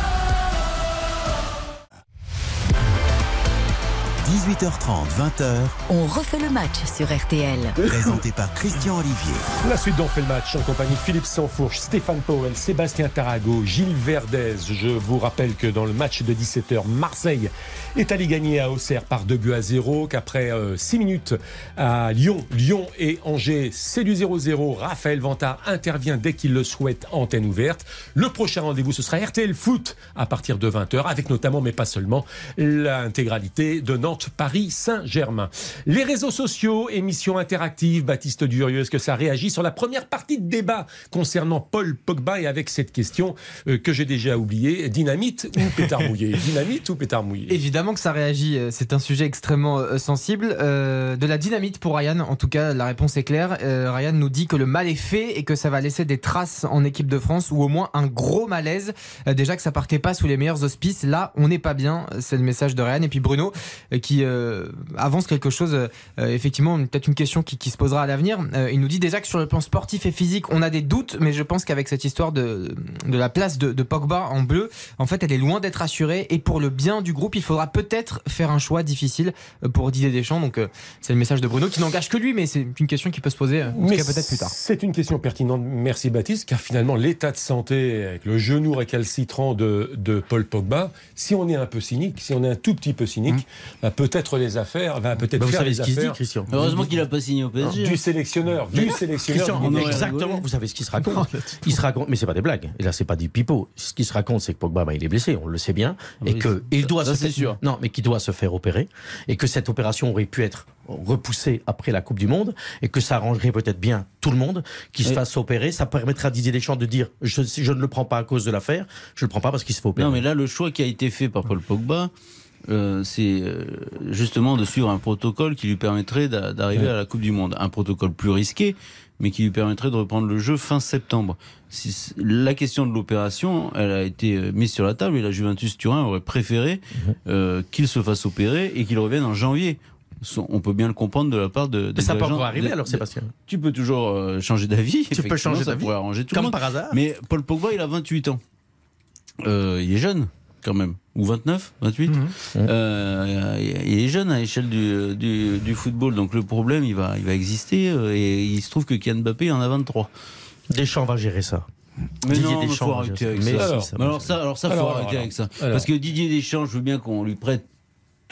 18h30, 20h, On refait le match sur RTL. présenté par Christian Olivier. La suite d'On fait le match en compagnie de Philippe Sansfourche, Stéphane Powell, Sébastien Tarago, Gilles Verdez. Je vous rappelle que dans le match de 17h, Marseille est allé gagner à Auxerre par 2 buts à 0, qu'après 6 minutes à Lyon, Lyon et Angers, c'est du 0-0. Raphaël Vantard intervient dès qu'il le souhaite, antenne ouverte. Le prochain rendez-vous, ce sera RTL Foot à partir de 20h, avec notamment, mais pas seulement, l'intégralité de Nantes, Paris, Saint-Germain. Les réseaux sociaux, émission interactive, Baptiste Durieux, est-ce que ça réagit sur la première partie de débat concernant Paul Pogba et avec cette question euh, que j'ai déjà oubliée, dynamite ou [laughs] pétard mouillé? Dynamite ou pétard mouillé? Évidemment que ça réagit, euh, c'est un sujet extrêmement euh, sensible. Euh, de la dynamite pour Ryan, en tout cas, la réponse est claire. Euh, Ryan nous dit que le mal est fait et que ça va laisser des traces en équipe de France ou au moins un gros malaise. Déjà que ça partait pas sous les meilleurs auspices, là on n'est pas bien. C'est le message de Ryan. Et puis Bruno euh, qui euh, avance quelque chose, euh, effectivement, peut-être une question qui, qui se posera à l'avenir. Euh, il nous dit déjà que sur le plan sportif et physique, on a des doutes, mais je pense qu'avec cette histoire de, de la place de, de Pogba en bleu, en fait, elle est loin d'être assurée. Et pour le bien du groupe, il faudra peut-être faire un choix difficile euh, pour Didier Deschamps. Donc, euh, c'est le message de Bruno qui n'engage que lui, mais c'est une question qui peut se poser, euh, peut-être plus tard. C'est une question pertinente, merci Baptiste, car finalement l'état de santé avec le genou récalcitrant de, de Paul Pogba, si on est un peu cynique, si on est un tout petit peu cynique, bah, peut-être les affaires, va peut-être Bah, vous faire savez les ce qu'il se dit, Christian. Heureusement qu'il a pas signé au PSG. du sélectionneur, du sélectionneur. Christian, exactement, vous savez ce qui se [laughs] raconte. Il se raconte, mais c'est pas des blagues. Et là, c'est pas du pipeau. Ce qui se raconte, c'est que Pogba, bah, il est blessé, on le sait bien, et Oui, que il doit ça, se faire, sûr. non, mais qu'il doit se faire opérer, et que cette opération aurait pu être repoussée après la Coupe du Monde, et que ça arrangerait peut-être bien tout le monde qu'il se Et- fasse opérer. Ça permettrait à Didier Deschamps de dire, je, je ne le prends pas à cause de l'affaire, je le prends pas parce qu'il se fait opérer. Non, mais là, le choix qui a été fait par Paul Pogba, euh, c'est euh, justement de suivre un protocole qui lui permettrait d'a- d'arriver à la Coupe du Monde. Un protocole plus risqué, mais qui lui permettrait de reprendre le jeu fin septembre. Si la question de l'opération, elle a été euh, mise sur la table et la Juventus Turin aurait préféré Mhm. euh, qu'il se fasse opérer et qu'il revienne en janvier. On peut bien le comprendre de la part de. Mais des ça peut encore arriver de- alors, de- Sébastien. Tu peux toujours euh, changer d'avis. Tu peux changer d'avis, arranger tout Comme le monde. par hasard. Mais Paul Pogba, il a 28 ans. Euh, il est jeune, quand même. Ou 29, 28. Mhm. Euh, il est jeune à l'échelle du, du, du football. Donc le problème, il va, il va exister. euh, Et il se trouve que Kylian Mbappé en a 23. Deschamps va gérer ça. Mais Didier non, Deschamps, faut arrêter avec Mais ça. Alors, ça alors ça, alors ça, faut Alors, arrêter avec ça. Parce que Didier Deschamps, je veux bien qu'on lui prête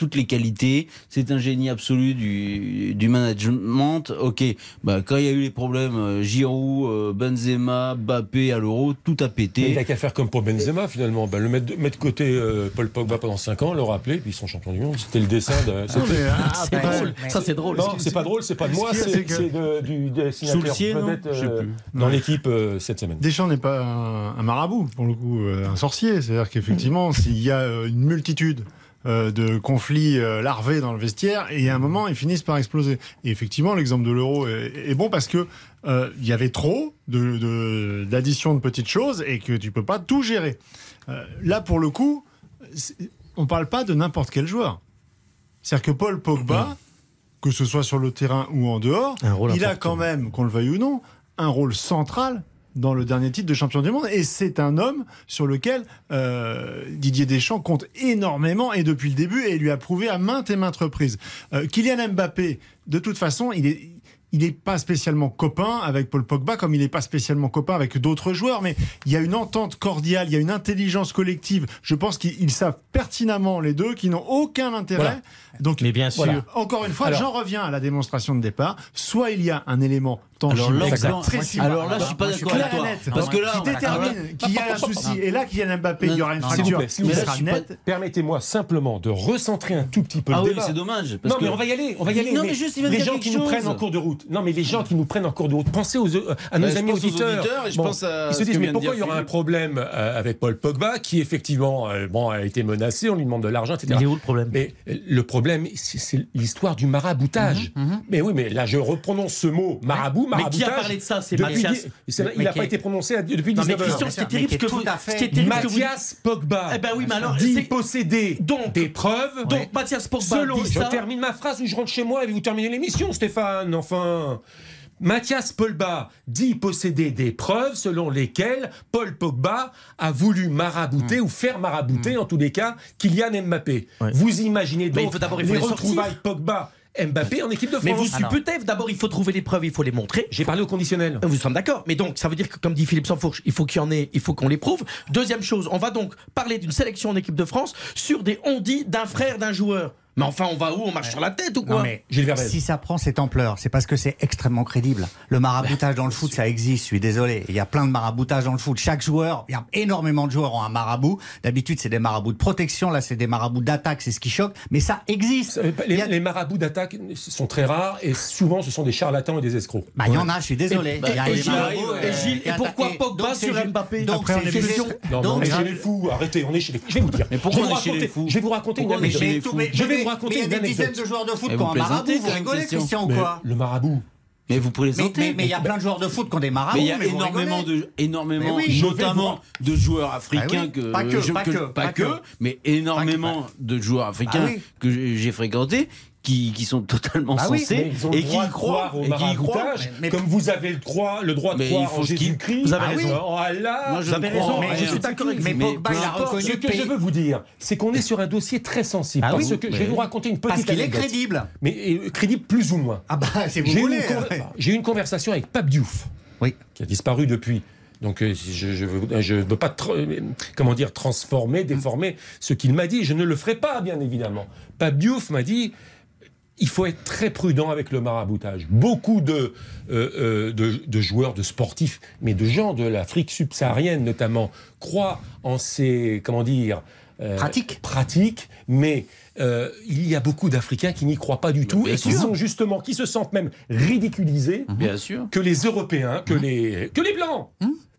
toutes les qualités. C'est un génie absolu du, du management. Ok, bah, quand il y a eu les problèmes, euh, Giroud, euh, Benzema, Mbappé à l'Euro, tout a Mais pété. il a qu'à faire comme pour Benzema finalement, Ben, le mettre de, mettre côté euh, Paul Pogba pendant 5 ans, le rappeler, puis ils sont champions du monde. C'était le dessin de. c'était- C'est drôle. Ça, c'est drôle. Non, c'est pas drôle, c'est pas de moi, c'est que- du dessinateur vedette, euh, dans l'équipe euh, cette semaine. Deschamps n'est pas un, un marabout, pour le coup, euh, un sorcier. C'est-à-dire qu'effectivement, [laughs] s'il y a euh, une multitude de conflits euh, larvés dans le vestiaire, et à un moment, ils finissent par exploser. Et effectivement, l'exemple de l'euro est, est bon parce que euh, il y avait trop de- de- d'addition de, petites choses et que tu peux pas tout gérer. Euh, là, pour le coup, on parle pas de n'importe quel joueur. C'est-à-dire que Paul Pogba, que ce soit sur le terrain ou en dehors, il a quand même, qu'on le veuille ou non, un rôle central dans le dernier titre de champion du monde. Et c'est un homme sur lequel euh, Didier Deschamps compte énormément et depuis le début et lui a prouvé à maintes et maintes reprises. Euh, Kylian Mbappé, de toute façon, il est. Il n'est pas spécialement copain avec Paul Pogba, comme il n'est pas spécialement copain avec d'autres joueurs, mais il y a une entente cordiale, il y a une intelligence collective. Je pense qu'ils ils savent pertinemment, les deux, qu'ils n'ont aucun intérêt. Voilà. Donc, Mais bien sûr. voilà. Encore une fois, j'en reviens à la démonstration de départ. Soit il y a un élément Alors tangible, là, alors là, je suis pas d'accord avec toi. Parce que là, qui détermine qu'il y a un souci. Et là, Kylian Mbappé, il y aura une Non, S'il vous fracture. Permettez-moi simplement de recentrer un tout petit peu Ah le oui, débat. c'est dommage. Parce non, que... mais on va y aller, on va y aller. Non, mais juste, les gens qui nous prennent en cours de route. Non, mais les gens qui nous prennent en cours de route. Pensez aux, euh, à nos amis auditeurs. ils se disent, mais pourquoi il y aura un problème euh, avec Paul Pogba, qui effectivement euh, bon, a été menacé, on lui demande de l'argent, etc. Il est où le problème? Mais le problème, c'est l'histoire du maraboutage. Mhm, Mais oui, mais là, je reprononce ce mot marabout. Mais qui a parlé de ça? C'est Mathias. dix- c'est- Il n'a pas été prononcé depuis Non, mais 19 heures. Christian, ce qui est Mais terrible, que vous- Mathias Pogba Eh ben oui, mais alors, dit c'est- posséder Donc- des preuves. Donc Mathias Pogba Selon, je ça. termine ma phrase ou je rentre chez moi et vous terminez l'émission, Stéphane. Enfin. Mathias Pogba dit posséder des preuves selon lesquelles Paul Pogba a voulu marabouter ou faire marabouter, en tous les cas, Kylian Mbappé. Ouais. Vous imaginez donc faut d'abord- il faut les retrouvailles Pogba Mbappé en équipe de France. Mais vous Alors. supputez, d'abord il faut trouver les preuves, il faut les montrer. J'ai parlé au conditionnel. Vous sommes d'accord, mais donc ça veut dire que comme dit Philippe Sansfourche, il faut qu'il y en ait, il faut qu'on les prouve. Deuxième chose, on va donc parler d'une sélection en équipe de France sur des on-dit d'un frère d'un joueur. Mais enfin, on va où? On marche sur la tête ou quoi? Non, mais si ça prend cette ampleur, c'est parce que c'est extrêmement crédible. Le maraboutage dans le foot, ça existe, je suis désolé. Il y a plein de maraboutage dans le foot. Chaque joueur, il y a énormément de joueurs ont un marabout. D'habitude, c'est des marabouts de protection, là, c'est des marabouts d'attaque, c'est ce qui choque. Mais ça existe. Les, Il y a- les marabouts d'attaque sont très rares et souvent ce sont des charlatans et des escrocs. Bah, il y en a, je suis désolé. Et- Il y a et des Gilles, marabouts, et euh, Gilles, qui et pourquoi. Pogba Donc, sur Mbappé Donc, Après, on c'est Non, on est chez les fous. Arrêtez, on est chez les fous. Je vais vous dire. Mais pourquoi je vais vous on est chez les raconter- fous Je vais vous raconter une anecdote. Vous raconter mais il y a une des anecdote. dizaines de joueurs de foot Et qui ont un marabout. Vous rigolez, Christian. Ou Mais quoi le marabout. Mais vous plaisantez. mais- mais il y a plein de joueurs de foot qui ont des marabouts. Mais il y a énormément de, énormément, oui, notamment de joueurs africains Ah oui, que, pas que, je- pas que, pas pas que, que. mais énormément de joueurs africains Ah oui. que j'ai j'ai fréquentés qui, qui sont totalement Bah oui, ils ont et qui y croient au et qui y croient. maraboutage, mais- mais- comme vous avez le droit, le droit de croire en Jésus-Christ. Vous avez Ah oui. raison. En Allah. Moi, je Vous avez ne crois raison, en mais je suis d'accord avec Mais. Pogba, il a reconnu Ce que je veux vous dire, c'est qu'on est sur un dossier très sensible. Ah parce oui, que je vais vous raconter une petite Parce qu'il est anecdote. crédible. Mais crédible plus ou moins. Ah bah, c'est vous J'ai eu, voulez. une con- j'ai eu une conversation avec Pape Diouf, Oui. qui a disparu depuis. Donc euh, je je veux, je veux pas tra- comment dire transformer, déformer ce qu'il m'a dit. Je ne le ferai pas, bien évidemment. Pape Diouf m'a dit il faut être très prudent avec le maraboutage. Beaucoup de, euh, euh, de, de joueurs, de sportifs, mais de gens de l'Afrique subsaharienne notamment, croient en ces, comment dire, euh, Pratiques. pratiques, mais euh, il y a beaucoup d'Africains qui n'y croient pas du tout et qui sont justement, qui se sentent même ridiculisés Bien sûr. que les Européens, que les, que les Blancs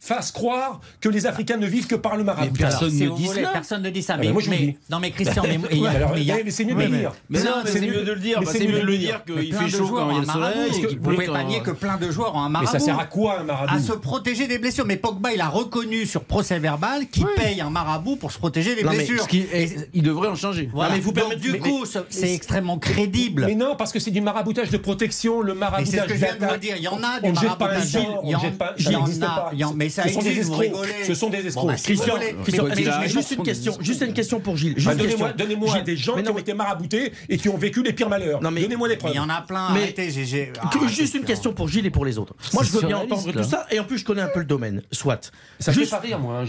fassent croire que les Africains ne vivent que par le maraboutage. personne Si ne dit voulez, cela. Personne ne dit ça. Ah mais, ben moi, je vous mais- dis. non, mais Christian, [laughs] mais il y a- Alors, mais mais c'est mieux de le mais- dire. Mais non, mais c'est mieux de le dire. mais c'est mieux de le dire mais qu'il fait chaud quand il y a le marabout. soleil. Vous pouvez pas nier que plein de joueurs ont un Mais marabout. ça sert à quoi un marabout? à se protéger des blessures. Mais Pogba, il a reconnu sur procès verbal qu'il paye un marabout pour se protéger des mais blessures. Il devrait en changer. Mais vous du mais- coup, ce- c'est extrêmement crédible. Mais non, parce que c'est du maraboutage de protection, le Mais maraboutage c'est ce que je viens de vous dire. Il y en a On du maraboutage. Il on y en- jette pas- il ça y en n'existe a- ça Ce sont des escrocs. Ce sont des Bon, escrocs. bah, Christian, voulez. Christian, Mais- mais- mais- mais mais- juste une question, juste une question pour Gilles. Juste Bah, une Donnez-moi Gilles, des gens mais qui ont été maraboutés et qui ont vécu les pires malheurs. Donnez-moi les Mais preuves. il y en a plein. Mais- Arrêtez, Ah, juste une question pour Gilles et pour les autres. Moi, je veux bien entendre là. tout ça, et en plus, je connais un peu le domaine. Soit. Ça fait pas rire, moi. hein.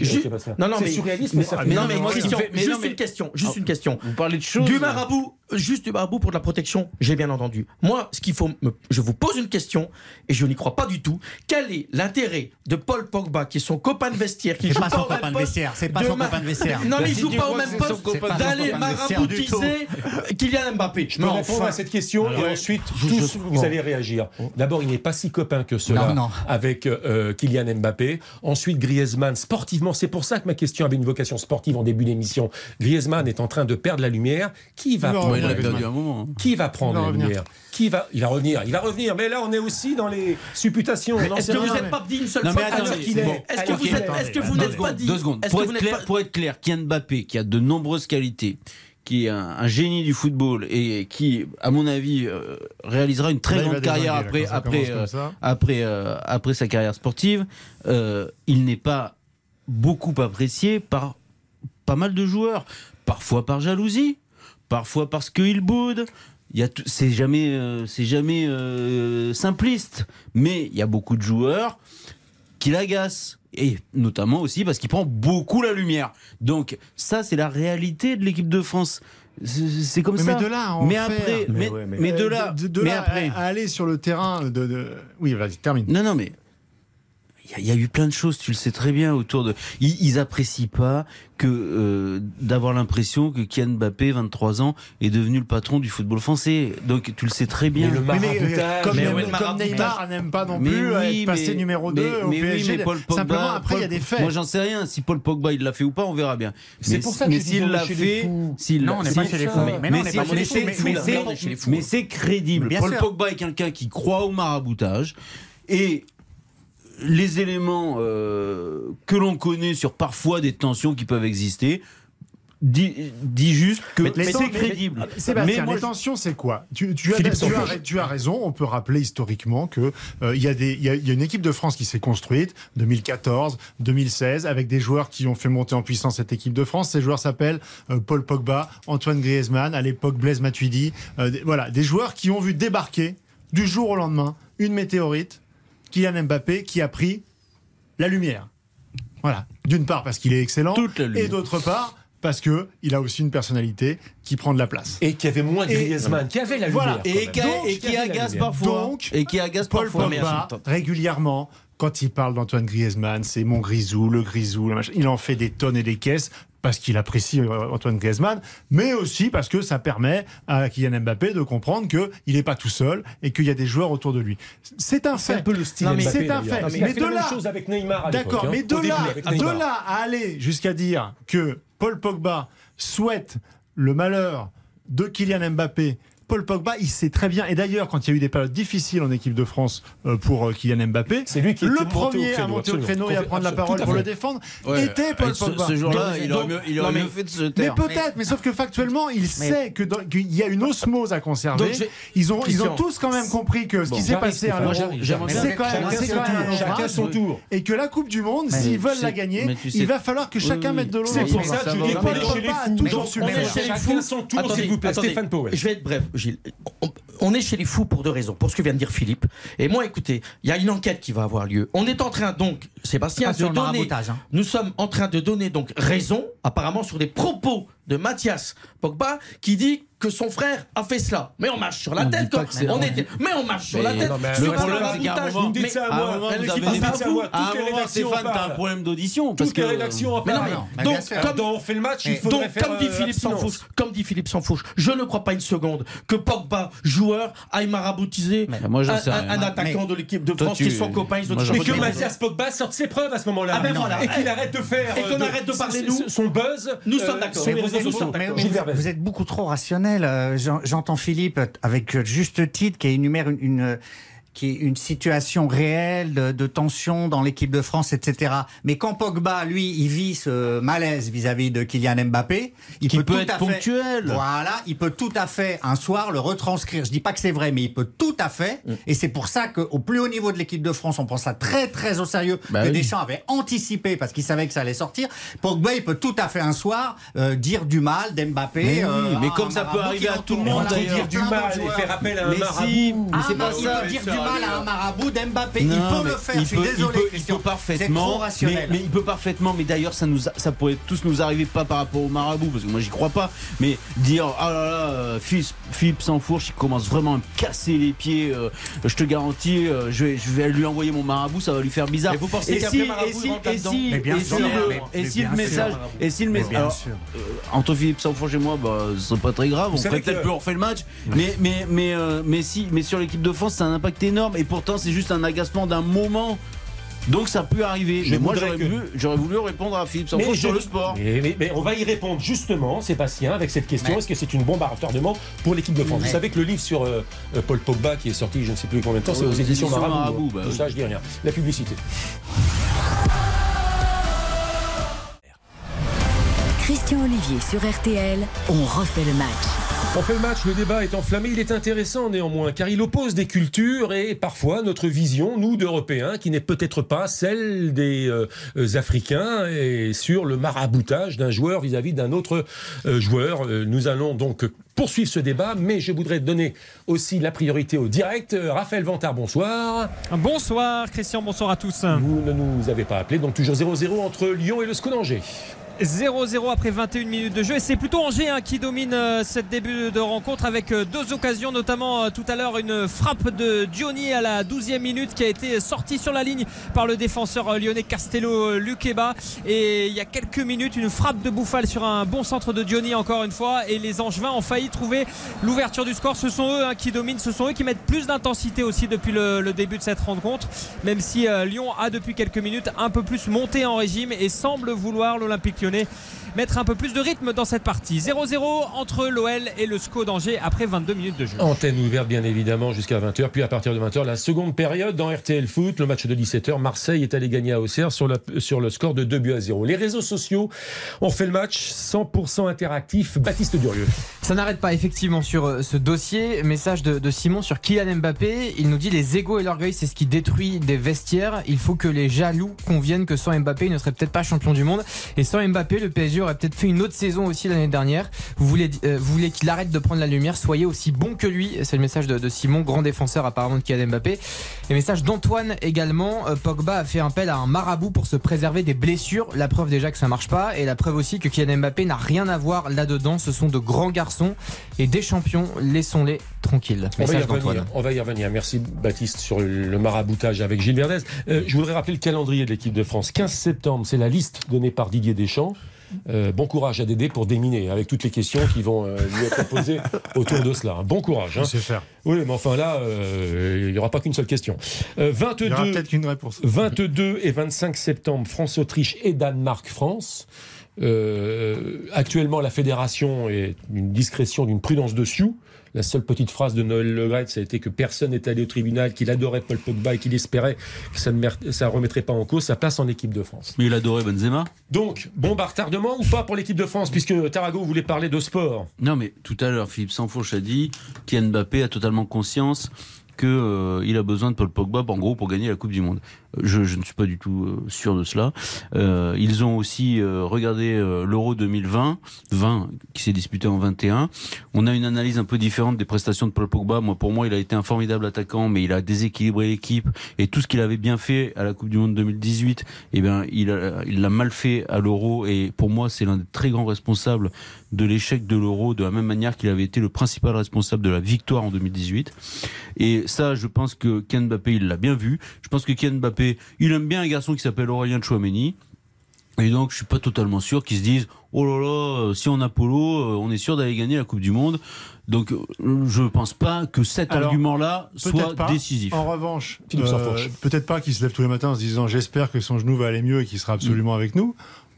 Non, non, C'est mais surréaliste, mais ça non, rire. mais moi, Christian, juste une question, juste Ah, une question. Vous parlez de choses. Du marabout, juste du marabout pour de la protection, j'ai bien entendu. Moi, ce qu'il faut, me- je vous pose une question et je n'y crois pas du tout. Quel est l'intérêt de Paul Pogba, qui est son copain de vestiaire, qui joue pas son au même copain de vestiaire, c'est pas son ma- copain de vestiaire. Non, mais Bah, il joue pas au même son poste d'aller maraboutiser Kylian Mbappé. Je me Mais réponds enfin, à cette question et ensuite tous vous bon. allez réagir. D'abord, il n'est pas si copain que cela Non, non. avec euh, Kylian Mbappé. Ensuite, Griezmann, sportivement, c'est pour ça que ma question avait une vocation sportive en début d'émission. Griezmann est en train de perdre la lumière. Qui va Non, prendre A lumière perdu un moment. hein. Qui va prendre revenir. Qui va Il va revenir. Il va revenir. Mais là, on est aussi dans les supputations. On Est-ce que vous n'êtes pas dit une seule Non, fois Est-ce que vous n'êtes pas secondes, dit Deux secondes. Pour être, clair, pas pour être clair, Kylian Mbappé, qui a de nombreuses qualités, qui est un, un génie du football et qui, à mon avis, euh, réalisera une très Là, grande carrière après, après, euh, après, euh, après sa carrière sportive, euh, il n'est pas beaucoup apprécié par pas mal de joueurs, parfois par jalousie, parfois parce qu'il boude. Il y a tout- C'est jamais, euh, c'est jamais euh, simpliste, mais il y a beaucoup de joueurs qui l'agacent. Et notamment aussi parce qu'il prend beaucoup la lumière. Donc ça, c'est la réalité de l'équipe de France. C'est comme Mais, ça. mais de là, mais faire. après, Mais mais, ouais, mais- mais de Euh, là, de, de mais là après. à, à aller sur le terrain de. de- Oui, vas-y, termine. Non, non, mais il y a- il y, a eu plein de choses, tu le sais très bien, autour de. Ils, ils apprécient pas que euh, d'avoir l'impression que Kylian Mbappé, 23 ans, est devenu le patron du football français. Donc tu le sais très bien. Mais le Mais, mais, euh, maraboutage. comme, Mais Neymar- ouais, comme maraboutage. Neymar n'aime pas non Mais plus oui, être passé mais- numéro 2 mais- au oui, PSG. mais Paul Pogba- Simplement, après, il y a des faits. Moi, j'en sais rien. Si Paul Pogba il l'a fait ou pas, on verra bien. C'est pour ça que s'il l'a fait, s'il Non, on n'est si- pas chez les fous. Mais, non, on n'est c'est- pas chez mais les c'est- fous, mais- c'est- crédible. Paul. Pogba est quelqu'un qui croit au maraboutage Et les éléments euh, que l'on connaît sur parfois des tensions qui peuvent exister dit, dit juste que Mais c'est crédible. mais- Mais moi, tensions, c'est quoi? Tu, tu as, Philippe tu as- Sauvage. tu as raison, on peut rappeler historiquement qu'il il y, a des- il y a- il y a une équipe de France qui s'est construite 2014, 2016, avec des joueurs qui ont fait monter en puissance cette équipe de France. Ces joueurs s'appellent euh, Paul Pogba, Antoine Griezmann, à l'époque Blaise Matuidi. Euh, des- voilà, des joueurs qui ont vu débarquer du jour au lendemain une météorite, Kylian Mbappé, qui a pris la lumière. Voilà. D'une part parce qu'il est excellent, Toute la lumière. et d'autre part parce que il a aussi une personnalité qui prend de la place. Et qui avait moins de Et- Griezmann, qui avait la lumière. Voilà. et qui, Donc, et qui qui avait la agace parfois. Donc, et qui agace Paul parfois. Pogba, régulièrement, quand il parle d'Antoine Griezmann, c'est mon grisou, le grisou, le machin. il en fait des tonnes et des caisses parce qu'il apprécie euh, Antoine Griezmann, mais aussi parce que ça permet à Kylian Mbappé de comprendre qu'il n'est pas tout seul et qu'il y a des joueurs autour de lui. C'est un C'est fait. un peu le style Mbappé, c'est un fait. Mais a fait de la même là- chose avec Neymar à l'époque, D'accord, hein. mais de là, de là à aller jusqu'à dire que Paul Pogba souhaite le malheur de Kylian Mbappé. Paul Pogba, il sait très bien, et d'ailleurs, quand il y a eu des périodes difficiles en équipe de France euh, pour euh, Kylian Mbappé, C'est lui qui le était monté au premier à monter au créneau et à prendre la parole pour le défendre Ouais. était Paul ce- Pogba. Ce jour-là, il aurait mieux, il aurait non, mais- fait de se mais taire. peut-être, mais sauf que factuellement, il sait que qu'il y a une osmose à conserver. Donc, Ils ont, ils ont Christian. tous quand même compris que ce Bon, qui s'est passé à l'Euro, c'est quand même, Chacun son tour. Et que la Coupe du Monde, Mais s'ils veulent la gagner, mais il va falloir que chacun mette de l'eau C'est pour ça que je dis les Pas fous. toujours on le les Chacun son tour, s'il vous plaît. attendez. Stéphane Powell. Je vais être bref, Gilles. On, on est chez les fous pour deux raisons. Pour ce que vient de dire Philippe. Et moi, écoutez, il y a une enquête qui va avoir lieu. On est en train donc, Sébastien, de donner. hein. Nous sommes en train de donner donc raison, apparemment, sur des propos de Mathias Pogba qui dit que son frère a fait cela. Mais on marche sur la On tête. c'est- on était, mais on marche sur Mais- la tête. le problème, c'est qu'à un moment- dites Mais- ça à À un moi. est à un moment, Stéphane, t'as un problème d'audition. parce Toutes les rédactions en parlent. Donc, comme- Quand on fait le match, il Mais- faudrait donc, faire comme dit euh, Philippe abstinence. Sansfouche, comme dit Philippe Sansfouche, je ne crois pas une seconde que Pogba, joueur, aille maraboutiser moi, un, attaquant de l'équipe de France qui sont copains, ils ont Mais que. Mathias Pogba sorte ses preuves à ce moment-là. Ah ben voilà. Et qu'il arrête de faire. Et qu'on euh, arrête de parler, nous. Son buzz. Nous euh, sommes d'accord. vous, Verdez. vous êtes beaucoup trop rationnel. Euh, j'en- J'entends Philippe avec juste titre qui énumère une- qui est une situation réelle de, de tension dans l'équipe de France, etc. Mais quand Pogba, lui, il vit ce malaise vis-à-vis de Kylian Mbappé, il peut, peut tout être à fait- ponctuel. Voilà, il peut tout à fait un soir le retranscrire. Je dis pas que c'est vrai, mais il peut tout à fait. Mm. Et c'est pour ça qu'au plus haut niveau de l'équipe de France, on prend ça très très au sérieux. Bah que oui. Deschamps avait anticipé parce qu'il savait que ça allait sortir. Pogba, il peut tout à fait un soir euh, dire du mal d'Mbappé. Mais oui, euh, mais comme ça peut arriver à tout le monde, a du mal et faire appel à un Mais marabout. si, Ah, mais c'est mais pas il ça. Mal à un marabout d'Mbappé. Il peut le faire. il je suis désolé, il peut, il Christian. Vous parfaitement. trop rationnel. Mais, mais il peut parfaitement. Mais d'ailleurs, ça nous, a- ça pourrait tous nous arriver pas par rapport au marabout, parce que moi j'y crois pas. Mais dire, ah là là, euh, Philippe, Sansfourche, il commence vraiment à me casser les pieds. euh, je te garantis, euh, je vais, je vais lui envoyer mon marabout, ça va lui faire bizarre. Et vous pensez qu'après si, marabout, et il si, rentre et là-dedans si, Mais bien et sûr, si mais- et mais si le message, sûr. et si le Mais message, bien alors, sûr. euh, entre Philippe Sansfourche et moi, bah, ce serait pas très grave. On savez ferait peut-être plus on refait le match. Mais, mais, mais, mais si, mais sur l'équipe de France, c'est un impact énorme. Et pourtant, c'est juste un agacement d'un moment. Donc ça peut arriver. Je mais moi, j'aurais que- voulu, j'aurais voulu répondre à Philippe Mais sur le sport. Mais, mais- mais on va y répondre justement, Sébastien, avec cette question. Mais- Est-ce que c'est une bombe à retardement pour l'équipe de France Vous savez que le livre sur euh, euh, Paul Pogba, qui est sorti je ne sais plus combien de temps, c'est Aux aux éditions éditions Marabout. Marabout, bah Tout oui. ça, je dis rien. La publicité. Christian Olivier sur RTL, on refait le match. On fait le match, le débat est enflammé, il est intéressant néanmoins, car il oppose des cultures et parfois notre vision, nous d'Européens, qui n'est peut-être pas celle des euh, Africains, et sur le maraboutage d'un joueur vis-à-vis d'un autre euh, joueur. Euh, nous allons donc poursuivre ce débat, mais je voudrais donner aussi la priorité au direct. Raphaël Vantard, bonsoir. Bonsoir Christian, bonsoir à tous. Vous ne nous avez pas appelé, donc toujours 0-0 entre Lyon et le SCO d'Angers. 0-0 après 21 minutes de jeu. Et c'est plutôt Angers hein, qui domine euh, cette début de rencontre avec euh, deux occasions notamment euh, tout à l'heure une frappe de Diony à la 12e minute qui a été sortie sur la ligne par le défenseur euh, lyonnais Castello Luqueba et il y a quelques minutes une frappe de Bouffal sur un bon centre de Diony encore une fois. Et les Angevins ont failli trouver l'ouverture du score. Ce sont eux hein, qui dominent. Ce sont eux qui mettent plus d'intensité aussi depuis le, le début de cette rencontre. Même si Lyon a depuis quelques minutes un peu plus monté en régime et semble vouloir l'Olympique Lyonnais mettre un peu plus de rythme dans cette partie. 0-0 entre l'OL et le SCO d'Angers après 22 minutes de jeu. Antenne ouverte bien évidemment jusqu'à 20h, puis à partir de 20h, la seconde période dans RTL Foot, le match de 17h, Marseille est allé gagner à Auxerre sur, la- sur le score de 2 buts à 0. Les réseaux sociaux ont fait le match 100% interactif. Baptiste Durieux. Ça n'arrête pas effectivement sur euh, ce dossier. Message de, de Simon sur Kylian Mbappé. Il nous dit les égaux et l'orgueil, c'est ce qui détruit des vestiaires. Il faut que les jaloux conviennent que sans Mbappé, il ne serait peut-être pas champion du monde. Et sans Mbappé, le PSG aurait peut-être fait une autre saison aussi l'année dernière. Vous voulez, euh, vous voulez qu'il arrête de prendre la lumière. Soyez aussi bon que lui. C'est le message de, de Simon, grand défenseur apparemment de Kylian Mbappé. Et message d'Antoine également. Euh, Pogba a fait appel à un marabout pour se préserver des blessures. La preuve déjà que ça marche pas. Et la preuve aussi que Kylian Mbappé n'a rien à voir là-dedans. Ce sont de grands garçons et des champions. Laissons-les tranquilles. On va, y revenir, on va y revenir. Merci Baptiste sur le maraboutage avec Gilles Verdez. Euh, je voudrais rappeler le calendrier de l'équipe de France. 15 septembre, c'est la liste donnée par Didier Deschamps. Euh, bon courage à Dédé pour déminer avec toutes les questions qui vont euh, lui être posées [laughs] autour de cela. Bon courage. hein. Faire. Oui, mais enfin là, euh, il n'y aura pas qu'une seule question. Euh, Il y aura 22, peut-être réponse. 22 et 25 septembre, France-Autriche et Danemark-France. Euh, actuellement, la fédération est d'une discrétion, d'une prudence dessus. La seule petite phrase de Noël Le Graët, ça a été que personne n'est allé au tribunal, qu'il adorait Paul Pogba et qu'il espérait que ça ne ça remettrait pas en cause sa place en équipe de France. Mais il adorait Benzema. Donc, bon bah, retardement ou pas pour l'équipe de France, puisque Tarago voulait parler de sport? Non, mais tout à l'heure, Philippe Sanfourche a dit qu'Yann Mbappé a totalement conscience qu'il a besoin de Paul Pogba, en gros, pour gagner la Coupe du Monde. Je, ne suis pas du tout euh, sûr de cela. Euh, ils ont aussi euh, regardé l'Euro 2020, 20 qui s'est disputé en 21. On a une analyse un peu différente des prestations de Paul Pogba. Moi, pour moi, il a été un formidable attaquant, mais il a déséquilibré l'équipe et tout ce qu'il avait bien fait à la Coupe du Monde 2018, eh bien, il l'a mal fait à l'Euro. Et pour moi, c'est l'un des très grands responsables de l'échec de l'Euro, de la même manière qu'il avait été le principal responsable de la victoire en 2018. Et ça, je pense que Ken Mbappé, il l'a bien vu. Je pense que Ken Mbappé, il aime bien un garçon qui s'appelle Aurélien Chouameni. Et donc, je suis pas totalement sûr qu'ils se disent, oh là là, euh, si on a Polo, euh, on est sûr d'aller gagner la Coupe du Monde. Donc, euh, je pense pas que cet argument-là soit pas. décisif. En revanche, euh, peut-être pas qu'il se lève tous les matins en se disant j'espère que son genou va aller mieux et qu'il sera absolument avec nous.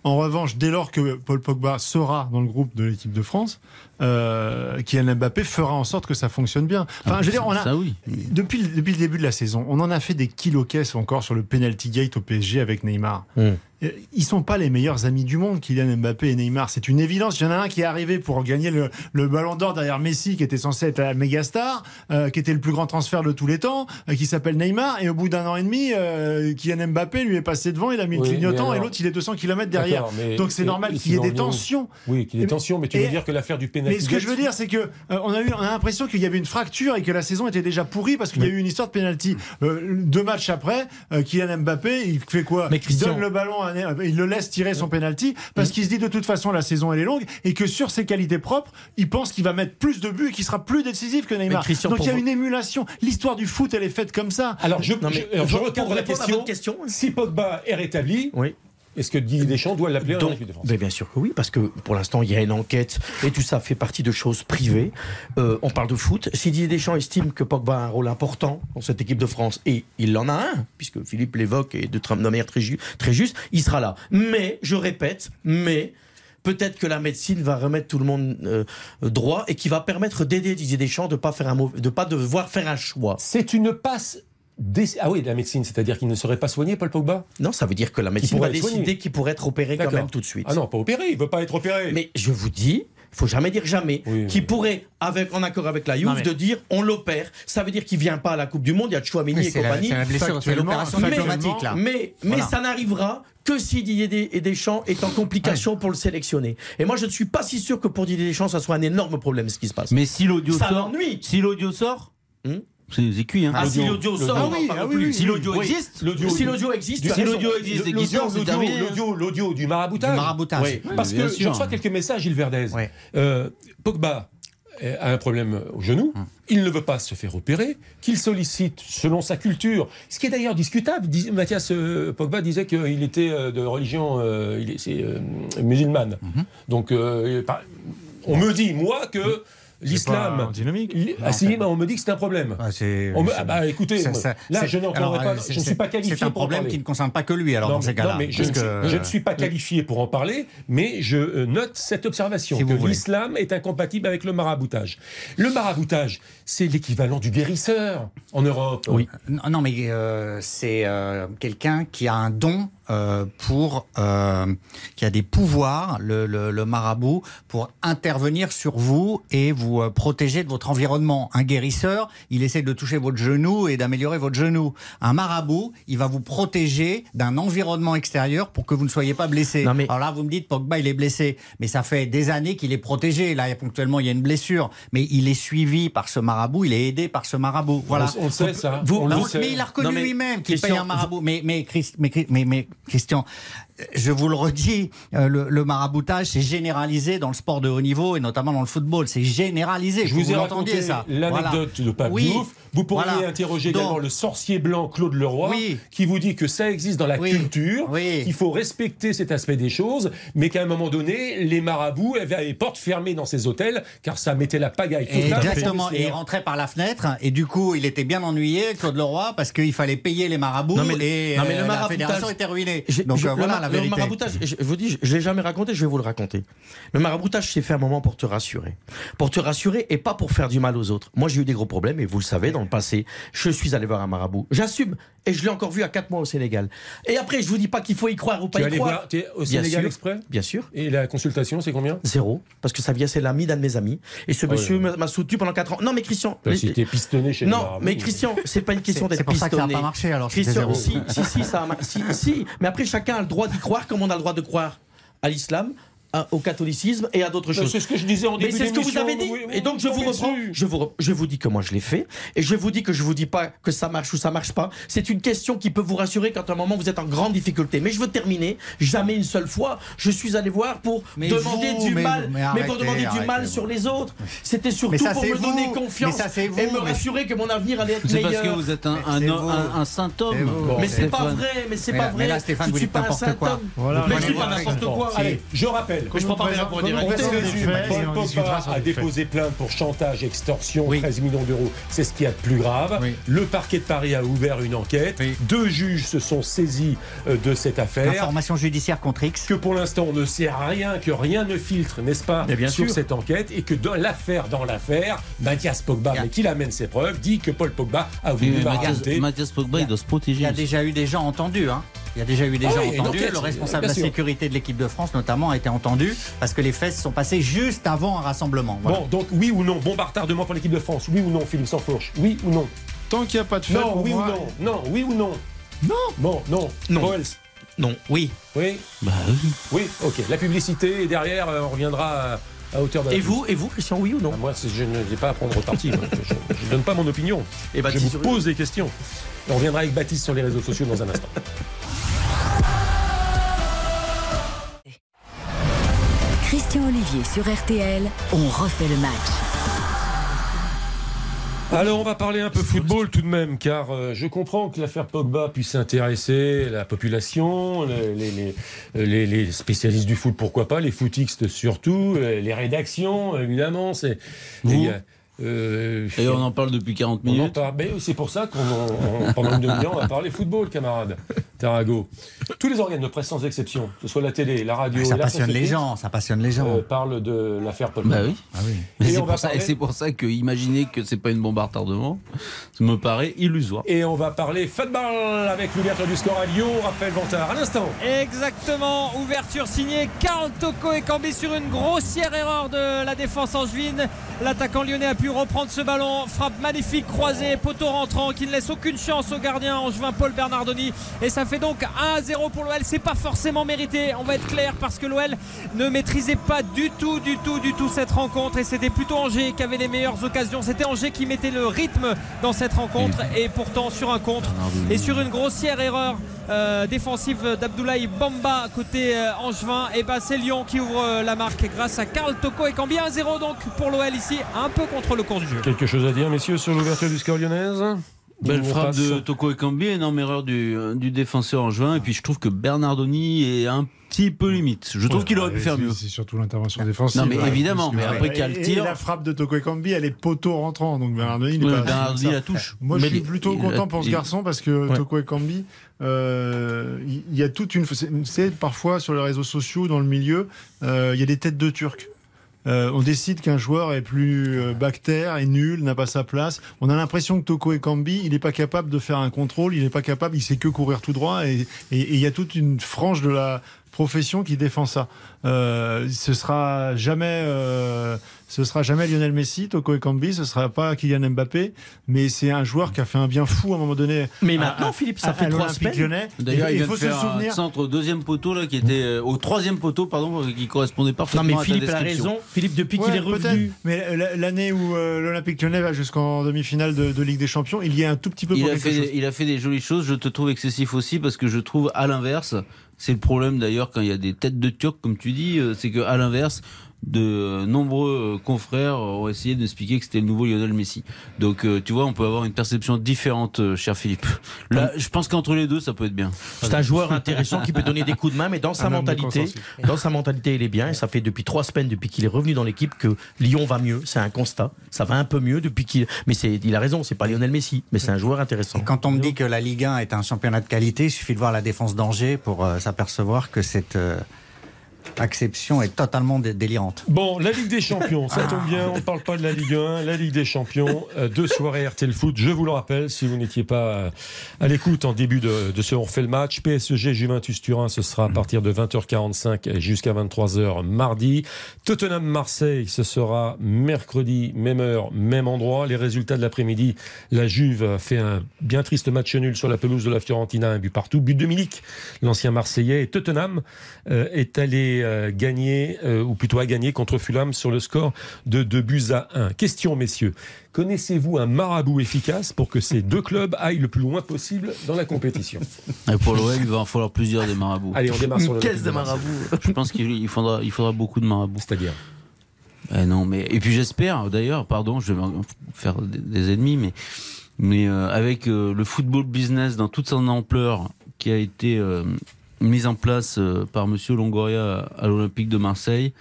En revanche, dès lors que Paul Pogba sera dans le groupe de l'équipe de France, euh, Kylian Mbappé fera en sorte que ça fonctionne bien. Enfin, Ah, je veux dire, on a, ça, oui. depuis, le- depuis le début de la saison, on en a fait des kilos caisses encore sur le penalty gate au PSG avec Neymar. Mm. Euh, Ils sont pas les meilleurs amis du monde, Kylian Mbappé et Neymar. C'est une évidence. Il y en a un qui est arrivé pour gagner le, le Ballon d'Or derrière Messi, qui était censé être la méga star, euh, qui était le plus grand transfert de tous les temps, euh, qui s'appelle Neymar. Et au bout d'un an et demi, euh, Kylian Mbappé lui est passé devant, il a mis Oui, le clignotant, et l'autre il est 200 km derrière. Donc c'est normal qu'il y ait des tensions. Oui, qu'il y ait des tensions, mais tu Et- veux dire que l'affaire du pénalty Mais ce que je veux dire, c'est que on a eu, on a l'impression qu'il y avait une fracture et que la saison était déjà pourrie parce qu'il y a eu une histoire de penalty. Euh, deux matchs après, Kylian Mbappé, il fait quoi? Mais Il donne le ballon, à Ne- il le laisse tirer son penalty parce qu'il se dit de toute façon la saison elle est longue et que sur ses qualités propres, il pense qu'il va mettre plus de buts et qu'il sera plus décisif que Neymar. Christian, Donc il y a une émulation. L'histoire du foot, elle est faite comme ça. Alors, je, Non, mais je- je à la répondre à question. votre question. Si Pogba est rétabli, Oui. Est-ce que Didier Deschamps doit l'appeler équipe de France ben bien sûr que oui, parce que pour l'instant, il y a une enquête et tout ça fait partie de choses privées. Euh, on parle de foot. Si Didier Deschamps estime que Pogba a un rôle important dans cette équipe de France, et il en a un, puisque Philippe l'évoque et de manière très, ju- très juste, il sera là. Mais, je répète, mais. Peut-être que la médecine va remettre tout le monde euh, droit et qui va permettre d'aider Didier Deschamps de pas faire un mauvais- de pas devoir faire un choix. C'est une passe. Ah oui, de la médecine, c'est-à-dire qu'il ne serait pas soigné, Paul Pogba? Non, ça veut dire que la médecine pourrait va décider qu'il pourrait être opéré quand D'accord. même tout de suite. Ah non, pas opéré, il veut pas être opéré. Mais je vous dis, il faut jamais dire jamais, Oui, qui oui. pourrait, avec, en accord avec la mais- de dire on l'opère. Ça veut dire qu'il vient pas à la Coupe du Monde, il y a Chouamini Oui, et compagnie. c'est l'opération mais- diplomatique là. Mais, mais Voilà. ça n'arrivera que si Didier Deschamps est en complication pour le sélectionner. Et moi, je ne suis pas si sûr que pour Didier Deschamps, ça soit un énorme problème ce qui se passe. Mais si l'audio ça sort, l'ennuie. si l'audio sort, Hmm? C'est cuit. Hein. Ah, si l'audio sort, Ah on en oui, parle ah oui, plus. oui, si l'audio Oui. existe, L'audio- si l'audio existe, Du- si l'audio existe qu'il l'audio, l'audio, terminé. l'audio, l'audio du maraboutage. Du maraboutage. Oui. Parce que je reçois quelques messages, Gilles Verdez. Euh, Pogba a un problème au genou, il ne veut pas se faire opérer, qu'il sollicite selon sa culture, ce qui est d'ailleurs discutable. Dis- Mathias euh, Pogba disait qu'il était euh, de religion euh, il est, c'est, euh, musulmane. Donc euh, on me dit, moi, que l'islam. dynamique. Ah si, bah, on me dit que c'est un problème. Ah, On me- ah bah écoutez, ça- moi, ça- là je n'entendrai pas, je ne suis pas qualifié C'est un problème parler. qui ne concerne pas que lui, alors, non, dans ces cas-là. non, mais je, que- je ne suis pas qualifié pour en parler, mais je euh, note cette observation Si que l'islam est incompatible avec le maraboutage. Le maraboutage, c'est l'équivalent du guérisseur en Europe. Oui. Non, non, mais euh, c'est euh, quelqu'un qui a un don euh, pour, euh, qui a des pouvoirs, le, le- le marabout, pour intervenir sur vous et vous euh, protéger de votre environnement. Un guérisseur, il essaie de toucher votre genou et d'améliorer votre genou. Un marabout, il va vous protéger d'un environnement extérieur pour que vous ne soyez pas blessé. Non, mais- Alors là, vous me dites, Pogba, il est blessé, mais ça fait des années qu'il est protégé. Là, ponctuellement, il y a une blessure, mais il est suivi par ce marabout, il est aidé par ce marabout. Voilà. On, on le sait ça. Vous- on le Non, sait. mais il a reconnu lui-même qu'il paye un marabout. Mais, mais, Christ- mais, mais, mais, Christian, je vous le redis, euh, le, le maraboutage, c'est généralisé dans le sport de haut niveau et notamment dans le football. C'est généralisé. Je vous que ai raconté ça. l'anecdote Voilà. de Pape Oui. Diouf. Vous pourriez Voilà. interroger Donc- également le sorcier blanc Claude Leroy, Oui. qui vous dit que ça existe dans la Oui. culture, Oui. qu'il faut respecter cet aspect des choses, mais qu'à un moment donné, les marabouts avaient les portes fermées dans ces hôtels, car ça mettait la pagaille. Exactement. Et il rentrait par la fenêtre et du coup, il était bien ennuyé, Claude Leroy, parce qu'il fallait payer les marabouts Non, mais- et non, mais le euh, la fédération était ruinée. Donc je- euh, le voilà la le maraboutage, je, vous dis, je l'ai jamais raconté, je vais vous le raconter. Le maraboutage, c'est fait un moment pour te rassurer. Pour te rassurer et pas pour faire du mal aux autres. Moi, j'ai eu des gros problèmes et vous le savez, dans le passé, je suis allé voir un marabout. J'assume et je l'ai encore vu à 4 mois au Sénégal. Et après, je vous dis pas qu'il faut y croire ou pas Tu es y allé croire. voir, tu es au Bien Sénégal sûr. exprès? Bien sûr. Et la consultation, c'est combien? Zéro. Parce que ça vient, c'est l'ami d'un de mes amis. Et ce Ah monsieur m'a- soutenu pendant 4 ans. Non, mais Christian. T'as les- été pistonné chez non, marabouts. mais Christian, c'est pas une question d'être c'est pour ça que ça n'a pistonné. pas marché, alors, Christian, zéro. si, si, si, ça a si, si. Mais après, chacun a le droit croire comme on a le droit de croire à l'islam, à- au catholicisme et à d'autres Mais choses. C'est ce que je disais en Mais début c'est ce que vous avez dit. oui, et donc je vous reprends. Je vous, je vous dis que moi je l'ai fait. Et je vous dis que je vous dis pas que ça marche ou ça marche pas. C'est une question qui peut vous rassurer quand à un moment vous êtes en grande difficulté. Mais je veux terminer. Jamais une seule fois. Je suis allé voir pour Mais demander vous, du mais- mal. mais pour arrêtez, demander du mal sur les autres. C'était Mais surtout ça, pour c'est me vous. donner confiance Mais ça, c'est vous, et me mais- rassurer que mon avenir allait être C'est meilleur. parce que vous êtes un, Mais un, c'est un- saint C'est homme. Bon, mais c'est pas vrai, mais c'est Mais pas vrai. mais là, Stéphane, je vous ne suis pas un n'importe saint homme. Mais je dis pas n'importe quoi. Allez, je rappelle. Je prends pas pour dire Paul Pogba a déposé plainte pour chantage, extorsion, Oui. 13 millions d'euros. C'est ce qu'il y a de plus grave. Le parquet de Paris a ouvert une enquête. Deux juges se sont saisis euh, de cette affaire. Information judiciaire contre X. Que pour l'instant, on ne sait rien, que rien ne filtre, n'est-ce pas, bien sur sûr. cette enquête, et que dans l'affaire, dans l'affaire, Mathias Pogba, Il mais qu'il amène ses preuves, dit que Paul Pogba a voulu mais Mathias, Pogba, Il il doit se Il protéger. y a déjà eu des gens entendus. Hein. Il y a déjà eu des Ah gens oui, entendus. le responsable de la sécurité de l'équipe de France, notamment, a été entendu parce que les faits se sont passés juste avant un rassemblement. Voilà. Bon, donc oui ou non, bon retardement pour l'équipe de France, oui ou non, Philippe Sansfourche, oui ou non Tant qu'il n'y a pas de fait, Non, oui moi, ou non Non, oui ou non Non. Bon, non. Non. Non. Oui. Oui Bah oui. Oui, ok. La publicité, et derrière, euh, on reviendra à, à hauteur de la Et vous, et vous, Christian, oui ou non Ah, Moi, je ne vais pas à prendre parti. Je ne donne pas mon opinion. Et je Baptiste, vous pose des questions. Et on reviendra avec Baptiste sur les réseaux sociaux dans un instant. Christian Olivier sur RTL, on refait le match. Alors, on va parler un peu football tout de même, car euh, je comprends que l'affaire Pogba puisse intéresser la population, les, les- les- les- les spécialistes du foot, pourquoi pas, les footixtes surtout, euh, les rédactions, évidemment. C'est Vous euh, Et on en parle depuis 40 on en minutes. parle. Mais c'est pour ça qu'on en- en- pendant une demi-heure, on va parler football, camarade Tarago. Tous les organes de presse, sans exception, que ce soit la télé, la radio, ça et la passionne les gens. Ça passionne les gens. euh, parlent de l'affaire Pogba. Bah oui. Ah oui. Et c'est pour, ça- parler- et c'est pour ça que imaginer que c'est pas une bombe à retardement, ça me paraît illusoire. Et on va parler football avec l'ouverture du score à Lyon, Raphaël Vantard. À l'instant. Exactement, ouverture signée Karl Toko et Cambi sur une grossière erreur de la défense angevine. L'attaquant lyonnais a pu reprendre ce ballon, frappe magnifique croisée, poteau rentrant qui ne laisse aucune chance au gardien angevin Paul Bernardoni. Et ça fait donc 1 à 0 pour l'OL. C'est pas forcément mérité, on va être clair, parce que l'OL ne maîtrisait pas du tout, du tout, du tout cette rencontre. Et c'était plutôt Angers qui avait les meilleures occasions. C'était Angers qui mettait le rythme dans cette rencontre. Et pourtant, sur un contre et sur une grossière erreur euh, défensive d'Abdoulaye Bamba côté euh, Angevin, et ben c'est Lyon qui ouvre euh, la marque grâce à Karl Toko et Cambi 1-0 donc pour l'OL ici, un peu contre le cours du jeu. Quelque chose à dire, messieurs, sur l'ouverture du score lyonnaise Belle frappe de Toko Ekambi, énorme erreur du, du défenseur en juin. Et puis je trouve que Bernardoni est un petit peu limite. Je trouve qu'il aurait pu faire mieux. C'est surtout l'intervention défensive. Non, mais Ouais, évidemment, mais après et- qu'il y a le et tir- la frappe de Toko Ekambi, elle est poteau rentrant. Donc Bernardoni, il est Ouais, pas. Bernardoni la touche. Moi, je suis plutôt il content pour ce garçon parce que Ouais. Toko Ekambi, euh, il y a toute une. C'est parfois sur les réseaux sociaux, dans le milieu, euh, il y a des têtes de Turcs. Euh, on décide qu'un joueur est plus euh, bactère, est nul, n'a pas sa place. On a l'impression que Toko Ekambi, il n'est pas capable de faire un contrôle, il n'est pas capable, il sait que courir tout droit. Et et- et il y a toute une frange de la profession qui défend ça. Euh, ce sera jamais, euh, ce sera jamais Lionel Messi, Toko Ekambi, ce sera pas Kylian Mbappé, mais c'est un joueur qui a fait un bien fou à un moment donné. Mais maintenant, à- Philippe, ça à- fait trois l'Olympique semaines. Lyonnais. D'ailleurs, il il vient faut de se faire un souvenir. centre au deuxième poteau là, qui était euh, au troisième poteau, pardon, qui correspondait Non, parfaitement mais à ta Philippe a description. raison. Philippe, depuis qu'il est revenu. Mais la- l'année où euh, l'Olympique Lyonnais va jusqu'en demi-finale de, de Ligue des Champions, il y a un tout petit peu Il pour a, quelque fait, chose. il a fait des jolies choses. Je te trouve excessif aussi parce que je trouve à l'inverse, c'est le problème d'ailleurs quand il y a des têtes de Turcs, comme tu dis, euh, c'est que à l'inverse, de nombreux confrères ont essayé d'expliquer que c'était le nouveau Lionel Messi. Donc euh, tu vois, on peut avoir une perception différente, euh, cher Philippe. Là, je pense qu'entre les deux, ça peut être bien. C'est un joueur intéressant qui peut donner des coups de main, mais dans sa Un de mentalité, dans sa mentalité, il est bien. Et ça fait depuis trois semaines, depuis qu'il est revenu dans l'équipe, que Lyon va mieux. C'est un constat. Ça va un peu mieux depuis qu'il. Mais c'est, il a raison. C'est pas Lionel Messi, mais c'est un joueur intéressant. Et quand on me dit que la Ligue 1 est un championnat de qualité, il suffit de voir la défense d'Angers pour euh, s'apercevoir que cette euh, acception est totalement dé- délirante. Bon, la Ligue des Champions, ça tombe bien, on ne parle pas de la Ligue 1, la Ligue des Champions, euh, deux soirées RTL Foot, je vous le rappelle, si vous n'étiez pas euh, à l'écoute en début de, de ce On refait le match, PSG Juventus Turin, ce sera à partir de 20h45 jusqu'à 23h mardi. Tottenham Marseille, ce sera mercredi, même heure, même endroit. Les résultats de l'après-midi, la Juve fait un bien triste match nul sur la pelouse de la Fiorentina, un but partout, but de Milik, l'ancien Marseillais, et Tottenham euh, est allé euh, gagner, euh, ou plutôt a gagné contre Fulham sur le score de 2 buts à 1. Question, messieurs. Connaissez-vous un marabout efficace pour que ces deux clubs aillent le plus loin possible dans la compétition? Et pour l'OM, il va en falloir plusieurs des marabouts. Allez, on démarre sur le Caisse de marabout. Je pense qu'il il faudra, il faudra beaucoup de marabouts. C'est-à-dire? Eh non, mais et puis j'espère d'ailleurs, pardon, je vais faire des, des ennemis, mais mais euh, avec euh, le football business dans toute son ampleur qui a été euh, mise en place euh, par Monsieur Longoria à l'Olympique de Marseille,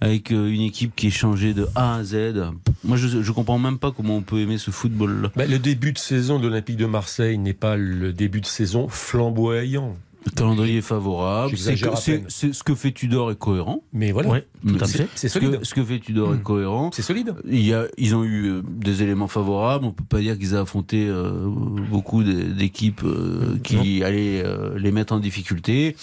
avec euh, une équipe qui est changée de A à Z. Moi, je je comprends même pas comment on peut aimer ce football-là. Bah, Le début de saison de l'Olympique de Marseille n'est pas le début de saison flamboyant. Le calendrier est favorable. C'est ce que fait Tudor est cohérent. Mais voilà, Ouais, tout à C'est- fait. c'est Ce solide. que, ce que fait Tudor est cohérent. C'est solide. Il y a, ils ont eu euh, des éléments favorables. On peut pas dire qu'ils aient affronté euh, beaucoup d'é- d'équipes euh, qui allaient euh, les mettre en difficulté.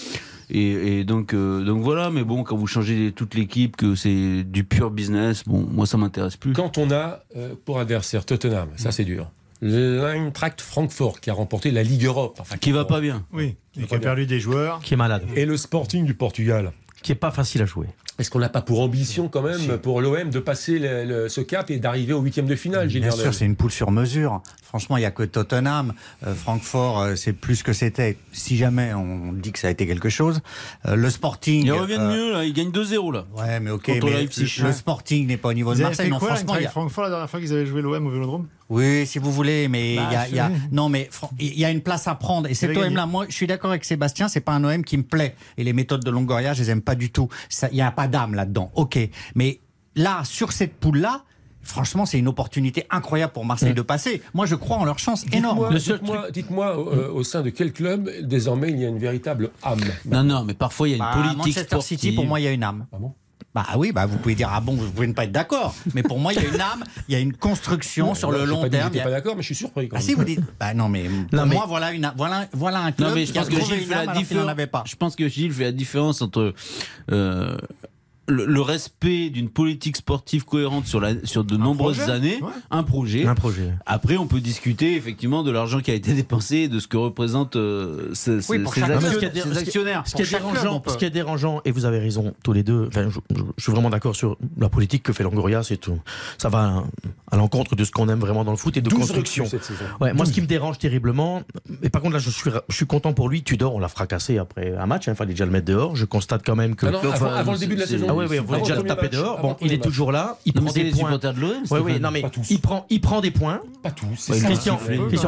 Et, et donc, euh, donc voilà. Mais bon, quand vous changez toute l'équipe, que c'est du pur business, bon, moi ça m'intéresse plus. Quand on a euh, pour adversaire Tottenham, ça c'est dur. L'Eintracht Francfort qui a remporté la Ligue Europe. Enfin, Qui va pas bien. Oui, et qui a perdu des joueurs. Qui est malade. Et le Sporting du Portugal. Qui est pas facile à jouer. Est-ce qu'on n'a pas pour ambition quand même pour l'OM de passer le- le- ce cap et d'arriver au huitième de finale, Bien sûr, c'est une poule sur mesure. Franchement, il n'y a que Tottenham. Euh, Francfort, euh, c'est plus que c'était. Si jamais on dit que ça a été quelque chose. Euh, le Sporting. Ils reviennent euh, mieux là. Ils gagnent 2-0 là. Ouais, mais ok. Mais le Sporting n'est pas au niveau Vous de avez Marseille. fait Non, quoi, franchement, il y a- Francfort, la dernière fois qu'ils avaient joué l'OM au Vélodrome? Oui, si vous voulez, mais il Bah, y a, il y a- non, mais il y a une place à prendre. Et cet. OM-là, moi, je suis d'accord avec Sébastien, c'est pas un OM qui me plaît. Et les méthodes de Longoria, je les aime pas du tout. Ça- Il y a pas d'âme là-dedans. Ok, mais là, sur cette poule-là. Franchement, c'est une opportunité incroyable pour Marseille de passer. Moi, je crois en leur chance énorme. Dites-moi, dites-moi, dites-moi, euh, au sein de quel club désormais il y a une véritable âme? Non, non, mais parfois il y a une Bah, politique Manchester sportive. City, pour moi, il y a une âme. Ah bon? Bah oui, bah vous pouvez dire ah bon, vous pouvez ne pas être d'accord, mais pour moi il y a une âme, il y a une construction sur le long pas terme. y a- pas d'accord, mais je suis surpris. Quand Ah même. si vous dites, bah non mais pour moi voilà une voilà voilà un club Non, mais je qui a pense que Gilles fait la différence. Je pense que Gilles fait la différence entre euh, le, le respect d'une politique sportive cohérente sur, la, sur de nombreuses projet, années, ouais. un projet. Un projet. Après, on peut discuter effectivement de l'argent qui a été dépensé et de ce que représentent euh, ces, Oui, ce ces actionnaires. Ce qui est club, dérangeant, on peut. ce qui est dérangeant, et vous avez raison tous les deux. Enfin, je, je- je suis vraiment d'accord sur la politique que fait Longoria. C'est tout. Ça va à, à l'encontre de ce qu'on aime vraiment dans le foot et de 12 construction. Ouais, moi, ce qui me dérange terriblement, et par contre là, je suis, je suis content pour lui. Tudor, on l'a fracassé après un match. Il fallait déjà le mettre dehors. Je constate quand même que non, avant, Enfin, avant le début de la c'est- saison. Ah oui, oui, on voulait déjà le taper match, dehors. Bon, il est match. toujours là. Il prend des points. supporters de l'OM, Oui, oui, Stéphane. non, mais il prend, il prend des points. Pas tous. Christian,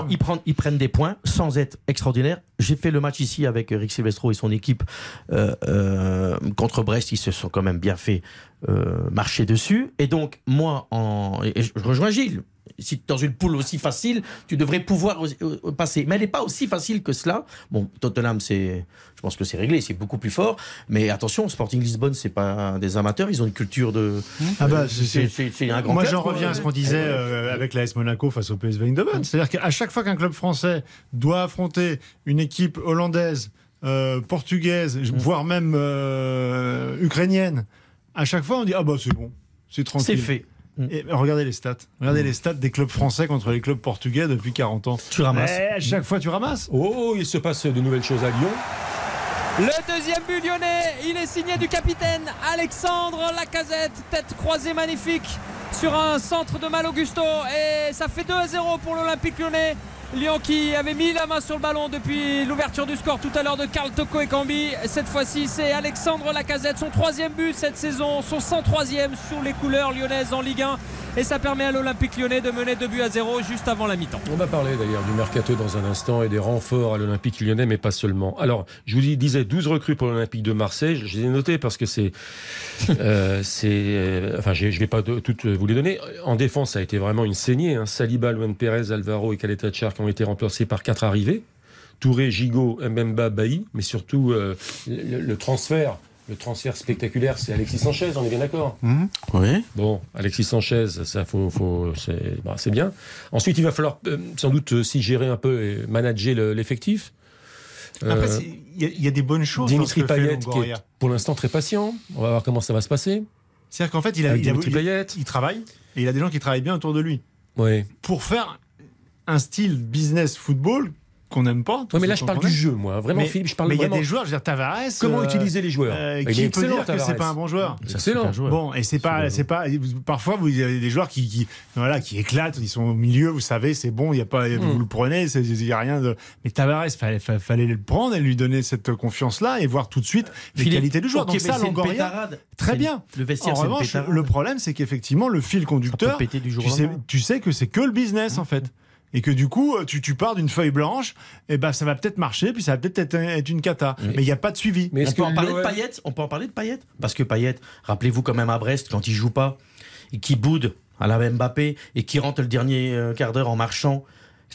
ils, prennent, ils prennent des points sans être extraordinaires. J'ai fait le match ici avec Rick Silvestro et son équipe euh, euh, contre Brest. Ils se sont quand même bien fait euh, marcher dessus. Et donc, moi, en, et je rejoins Gilles. Si dans une poule aussi facile, tu devrais pouvoir aussi- euh, passer. Mais elle n'est pas aussi facile que cela. Bon, Tottenham, c'est, je pense que c'est réglé, c'est beaucoup plus fort. Mais attention, Sporting Lisbonne, c'est pas des amateurs. Ils ont une culture de. Ah bah, euh, c'est- c'est c'est- c'est un grand. Moi, j'en reviens à ce qu'on disait euh, avec l'AS Monaco face au PSV Eindhoven. C'est-à-dire qu'à chaque fois qu'un club français doit affronter une équipe hollandaise, euh, portugaise, voire même euh, ukrainienne, à chaque fois on dit ah bah c'est bon, c'est C'est tranquille. fait. Et regardez les stats. Regardez les stats des clubs français contre les clubs portugais depuis 40 ans. Tu ramasses. Eh, à chaque fois tu ramasses. Oh, il se passe de nouvelles choses à Lyon. Le deuxième but lyonnais, il est signé du capitaine Alexandre Lacazette, tête croisée magnifique sur un centre de Mal Augusto et ça fait 2 à 0 pour l'Olympique lyonnais. Lyon qui avait mis la main sur le ballon depuis l'ouverture du score tout à l'heure de Karl Toko et Cambi. Cette fois-ci, c'est Alexandre Lacazette, son troisième but cette saison, son 103e sur les couleurs lyonnaises en Ligue 1. Et ça permet à l'Olympique lyonnais de mener 2 buts à 0 juste avant la mi-temps. On va parler d'ailleurs du mercato dans un instant et des renforts à l'Olympique lyonnais, mais pas seulement. Alors, je vous dis- disais 12 recrues pour l'Olympique de Marseille. Je les ai notées parce que c'est. [laughs] euh, euh, enfin, je ne vais pas toutes vous les donner. En défense, ça a été vraiment une saignée. Hein. Saliba, Luan Perez, Alvaro et Caleta Char qui ont été remplacés par quatre arrivées. Touré, Gigot, Mbemba, Bailly, mais surtout euh, le, le transfert. Le transfert spectaculaire, c'est Alexis Sanchez, on est bien d'accord Oui. Bon, Alexis Sanchez, ça faut, faut, c'est bah, c'est bien. Ensuite, il va falloir euh, sans doute aussi gérer un peu et manager le- l'effectif. Après, Euh, il y, a- il y a des bonnes choses. Dimitri Payet, qui est pour l'instant très patient. On va voir comment ça va se passer. C'est-à-dire qu'en fait, il, a, Avec il, a- Dimitri il- Payet. il travaille et il a des gens qui travaillent bien autour de lui. Ouais. Pour faire un style business football qu'on n'aime pas. Ouais, mais là, je parle du jeu, moi. Vraiment, mais, Philippe, je parle mais il y a des joueurs, je veux dire, Tavares. Comment euh, utiliser les joueurs euh, Il est Qui peut excellent, dire que Tavares. c'est pas un bon joueur C'est excellent. Bon, et c'est pas, c'est pas. Parfois, vous avez des joueurs qui, qui, voilà, qui éclatent. Ils sont au milieu, vous savez, c'est bon. Il y a pas, Hmm. vous le prenez, il y a rien de. Mais Tavares, fallait, fallait, le prendre et lui donner cette confiance-là et voir tout de suite les qualités du joueur. ok, Donc ça, Longoria, très bien. le vestiaire, en revanche, pétarade. le problème, c'est qu'effectivement, le fil conducteur, péter du jour tu sais, lendemain. tu sais que c'est que le business en fait. Et que du coup, tu, tu pars d'une feuille blanche, et ben ça va peut-être marcher, puis ça va peut-être être, être une cata. Mais il n'y a pas de suivi. Mais on peut en parler de Payet On peut en parler de Payet Parce que Payet, rappelez-vous quand même à Brest, quand il joue pas, et qui boude à la Mbappé, et qui rentre le dernier euh, quart d'heure en marchant.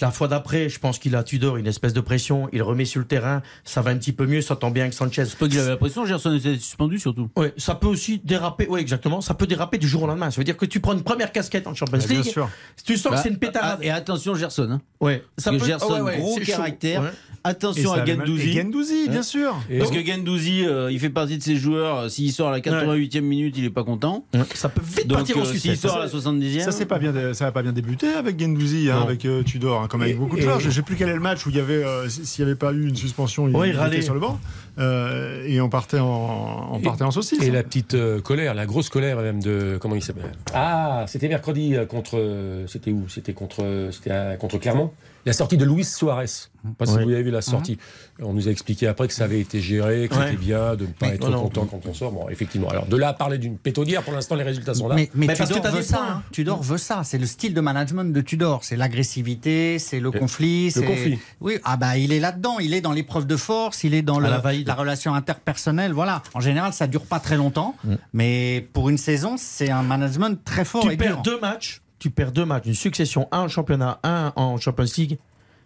La fois d'après, je pense qu'il a Tudor une espèce de pression, il remet sur le terrain, ça va un petit peu mieux, ça tombe bien avec Sanchez. C'est pas qu'il avait la pression, Gerson était suspendu surtout. Ouais, ça peut aussi déraper, ouais, exactement, ça peut déraper du jour au lendemain. Ça veut dire que tu prends une première casquette en Champions Bah, bien League, sûr. tu sens Bah, que c'est une pétarade. ah, Et attention, Gerson. Hein. ouais, ça peut Gerson, ouais, ouais, gros chaud. caractère. Ouais. Attention à Gendouzi. Et Gendouzi, bien sûr. Et Parce que Gendouzi, euh, il fait partie de ces joueurs, euh, s'il sort à la 88e minute, il est pas content. Ça peut vite Donc partir au euh, s'il succès. sort à la 70e. Ça c'est pas bien, ça va pas bien débuté avec Gendouzi, hein, avec euh, Tudor, hein, comme avec beaucoup de joueurs. Je sais plus quel est le match où il y avait, s'il n'y avait pas eu une suspension, il, était sur le banc Euh, et on partait en, on partait en saucisse. Et la petite euh, colère, la grosse colère même de comment il s'appelle? Ah, c'était mercredi contre, c'était où? C'était contre, contre Clermont? La sortie de Luis Suarez. Je sais Pas si vous avez vu la sortie. On nous a expliqué après que ça avait été géré, que Ouais. c'était bien de ne pas Mais- être non, non. content quand on sort. Bon, effectivement. Alors de là à parler d'une pétodière, pour l'instant les résultats sont là. Mais, mais Mais parce Tudor veut ça. hein. Tudor veut ça. C'est le style de management de Tudor. C'est l'agressivité, c'est le, conflit. c'est- conflit. Oui, ah bah il est là-dedans. Il est dans l'épreuve de force. Il est dans le- la la relation interpersonnelle. Voilà. En général, ça dure pas très longtemps, Mm. mais pour une saison, c'est un management très fort tu et perds dur. deux matchs, tu perds deux matchs, une succession, un en championnat, un en Champions League,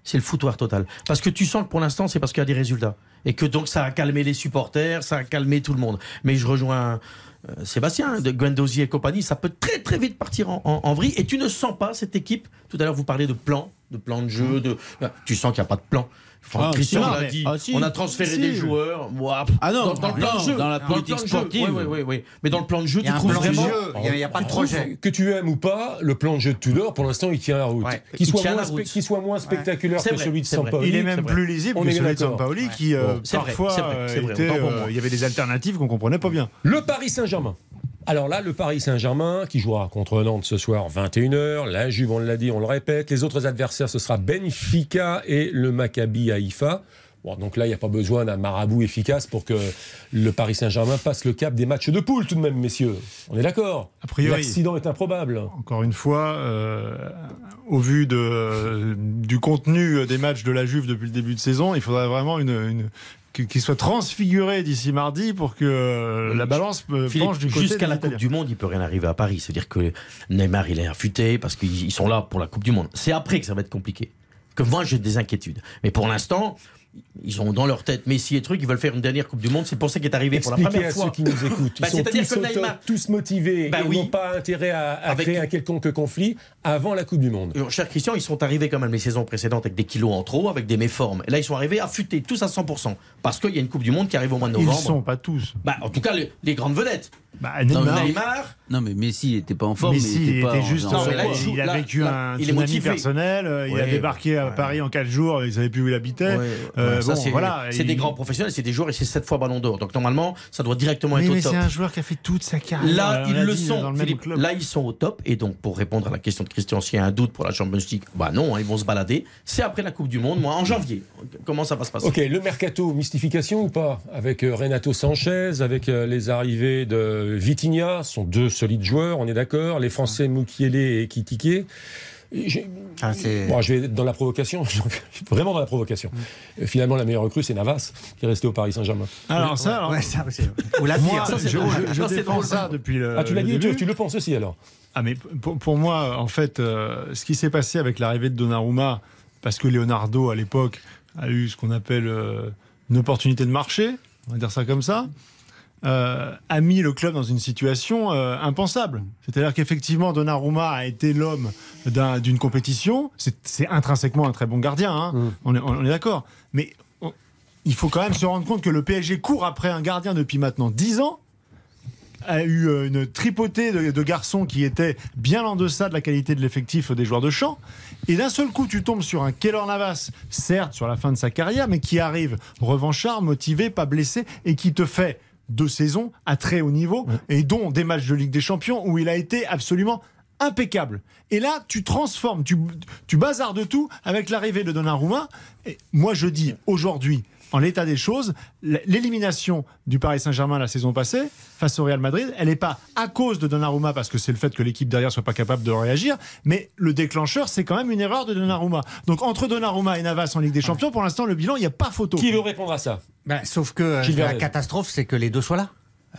c'est le foutoir total. Parce que tu sens que pour l'instant, c'est parce qu'il y a des résultats. Et que donc ça a calmé les supporters, ça a calmé tout le monde. Mais je rejoins euh, Sébastien, de Guendouzi et compagnie, ça peut très très vite partir en, en- vrille. Et tu ne sens pas cette équipe. Tout à l'heure, vous parlez de plan, de plan de jeu, de... tu sens qu'il n'y a pas de plan. Enfin, Ah, Christian si, l'a dit. ah, si. on a transféré Si. des joueurs. Ouah, Ah non, dans, dans le plan non, de jeu. dans la politique sportive. Oui, oui, oui, oui. Mais dans le plan de jeu, Il y tu trouves vraiment. Il y a- pas de projet. Que tu aimes ou pas, le plan de jeu de Tudor, pour l'instant, il tient la route. Ouais. Qu'il Il soit, moins la route. spec- qu'il soit moins spectaculaire que vrai, celui de. Sampaoli. Il est même plus lisible que celui de. Sampaoli qui euh, parfois euh, euh, moi. il y avait des alternatives qu'on comprenait pas bien. Le Paris Saint-Germain. Alors là, le Paris Saint-Germain qui jouera contre Nantes ce soir 21h. La Juve, on l'a dit, on le répète. Les autres adversaires, ce sera Benfica et le Maccabi Haïfa. Bon, donc là, il n'y a pas besoin d'un marabout efficace pour que le Paris Saint-Germain passe le cap des matchs de poule, tout de même, messieurs. On est d'accord A priori. L'accident est improbable. Encore une fois, euh, au vu de, du contenu des matchs de la Juve depuis le début de saison, il faudrait vraiment une, qu'il soit transfiguré d'ici mardi pour que euh, la balance euh, Philippe, penche du côté Jusqu'à la Coupe du Monde, il peut rien arriver à Paris. C'est-à-dire que Neymar, il est affûté parce qu'ils ils sont là pour la Coupe du Monde. C'est après que ça va être compliqué. Que moi, j'ai des inquiétudes. Mais pour l'instant, ils ont dans leur tête Messi et trucs, ils veulent faire une dernière Coupe du Monde. C'est pour ça qu'il est arrivé pour la première à fois. ceux qui nous écoutent. [laughs] Ils Bah, sont c'est-à-dire tous que tous motivés Bah et oui. n'ont pas intérêt à, à Avec- créer un quelconque conflit avant la Coupe du Monde. Euh, Cher Christian, ils sont arrivés quand même les saisons précédentes avec des kilos en trop, avec des méformes. Et là, ils sont arrivés affûtés, tous à 100%. Parce qu'il y a une Coupe du Monde qui arrive au mois de Ils novembre. sont pas tous. Bah, en tout cas, les, les grandes vedettes. Bah, Non, Neymar, Non, mais Messi il était pas en forme. Messi mais il était, pas était en- juste. en- Non, là, il, a vécu là, un tsunami personnel. euh, il a débarqué à. Paris en 4 jours. Ils savaient plus où il habitait. Euh, bon, c'est voilà, c'est il- des grands professionnels, c'est des joueurs et c'est 7 fois ballon d'or. Donc normalement, ça doit directement Oui, être mais au top. c'est un joueur qui a fait toute sa carrière. Là, ils le dit, sont, le Philippe. Là, ils sont au top. Et donc, pour répondre à la question de Christian, s'il y a un doute pour la Champions League, bah non, hein, ils vont se balader. C'est après la Coupe du Monde, moi, en janvier. Comment ça va se passer? Ok, le mercato, mystification ou pas? Avec euh, Renato Sanchez, avec euh, les arrivées de Vitinha, ce sont deux solides joueurs, on est d'accord. Les Français Mukiele et Kitike. Ah, Bon, je vais être dans la provocation, [laughs] vraiment dans la provocation. Euh, Finalement, la meilleure recrue, c'est Navas, qui est resté au Paris Saint-Germain. Alors, ça, alors, Ouais, ça. [laughs] Ou la moi, pire. je, c'est je- je Ça, défends ça depuis le. Ah, tu l'as le dit, tu le penses aussi alors Ah, mais pour, pour moi, en fait, euh, ce qui s'est passé avec l'arrivée de Donnarumma, parce que Leonardo, à l'époque, a eu ce qu'on appelle euh, une opportunité de marché, on va dire ça comme ça, euh, a mis le club dans une situation euh, impensable. C'est-à-dire qu'effectivement, Donnarumma a été l'homme d'un- d'une compétition. C'est c'est intrinsèquement un très bon gardien, hein. on est, on est d'accord. Mais on- il faut quand même se rendre compte que le PSG court après un gardien depuis maintenant 10 ans a eu euh, une tripotée de, de garçons qui étaient bien en deçà de la qualité de l'effectif des joueurs de champ. Et d'un seul coup, tu tombes sur un Keller Navas, certes sur la fin de sa carrière, mais qui arrive revanchard, motivé, pas blessé, et qui te fait deux saisons à très haut niveau, et dont des matchs de Ligue des Champions où il a été absolument impeccable. Et là, tu transformes, tu, tu bazardes tout avec l'arrivée de Donnarumma. Et moi, je dis aujourd'hui, en l'état des choses, l'élimination du Paris Saint-Germain la saison passée face au Real Madrid, elle n'est pas à cause de Donnarumma parce que c'est le fait que l'équipe derrière soit pas capable de réagir, mais le déclencheur, c'est quand même une erreur de Donnarumma. Donc entre Donnarumma et Navas en Ligue des Champions, pour l'instant, le bilan, il n'y a pas photo. Qui veut répondre à ça? Ben, sauf que euh, la catastrophe, c'est que les deux soient là.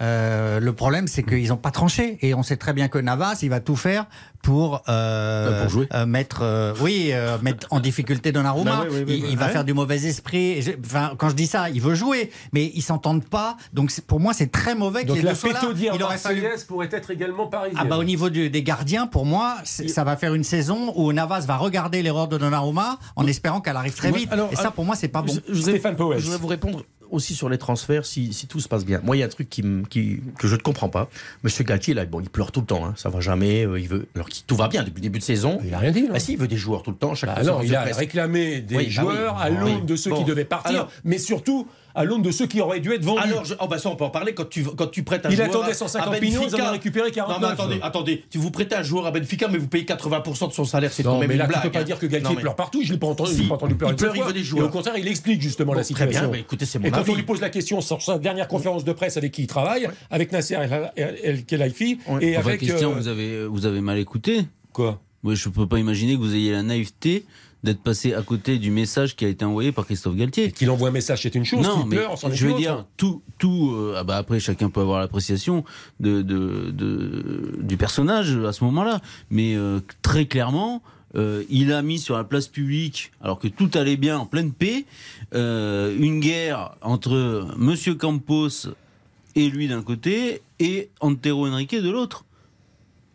Euh, le problème, c'est qu'ils n'ont pas tranché. Et on sait très bien que Navas, il va tout faire pour, euh, pour jouer. euh, mettre, euh, oui, euh, mettre en difficulté Donnarumma. Bah oui, oui, oui, il, va Ouais. faire du mauvais esprit. Et je- Enfin, quand je dis ça, il veut jouer, mais ils s'entendent pas. Donc pour moi, c'est très mauvais Donc les la deux là. Il aurait fallu. pourrait être également parisienne. Ah bah au niveau du- des gardiens, pour moi, ça va faire une saison où Navas va regarder l'erreur de Donnarumma en espérant qu'elle arrive très vite. alors, et ça, pour moi, c'est pas bon. Stéphane Powell. je voudrais vous répondre aussi sur les transferts si, si tout se passe bien. Moi, il y a un truc qui, qui- que je ne comprends pas. Monsieur Galtier, là, bon, il pleure tout le temps. Hein, ça va jamais. euh, il veut. Alors que tout va bien depuis le début de saison. Il a rien dit, non Bah si, il veut des joueurs tout le temps. Chaque Bah non, il a presse. réclamé des Oui, bah joueurs oui. à l'aune Oui. de ceux Bon. qui devaient partir, Alors- mais surtout à l'aune de ceux qui auraient dû être vendus. Alors, je- oh bah ça, on peut en parler quand tu, quand tu prêtes un Il joueur. attendait à- 150 à millions, ils en Benfica. ont récupéré 49. Non, mais attendez, attendez. Tu vous prêtez un joueur à Benfica, mais vous payez 80% de son salaire. C'est quand même mais là, une tu blague. peux pas dire que Galtier Non, mais- pleure partout. Je l'ai pas entendu, Si, je l'ai pas entendu pleurer il pleure, il veut des Et joueurs. au contraire, il explique justement Bon, la très situation. bien, bah, écoutez, c'est mon Et quand avis. on lui pose la question sur sa dernière conférence de presse avec qui il travaille, avec Nasser El, El, El Khelaifi, et Enfin, avec Christian, euh, vous, avez, vous avez mal écouté. quoi? Moi, je peux pas imaginer que vous ayez la naïveté d'être passé à côté du message qui a été envoyé par Christophe Galtier. Qu'il envoie un message, c'est une chose. Non, mais pleure, je veux autre. dire, tout, tout euh, ah bah après, chacun peut avoir l'appréciation de, de, de- du personnage à ce moment-là. Mais euh, très clairement, euh, il a mis sur la place publique, alors que tout allait bien, en pleine paix, une guerre entre Monsieur Campos et lui d'un côté et Antero Henrique de l'autre.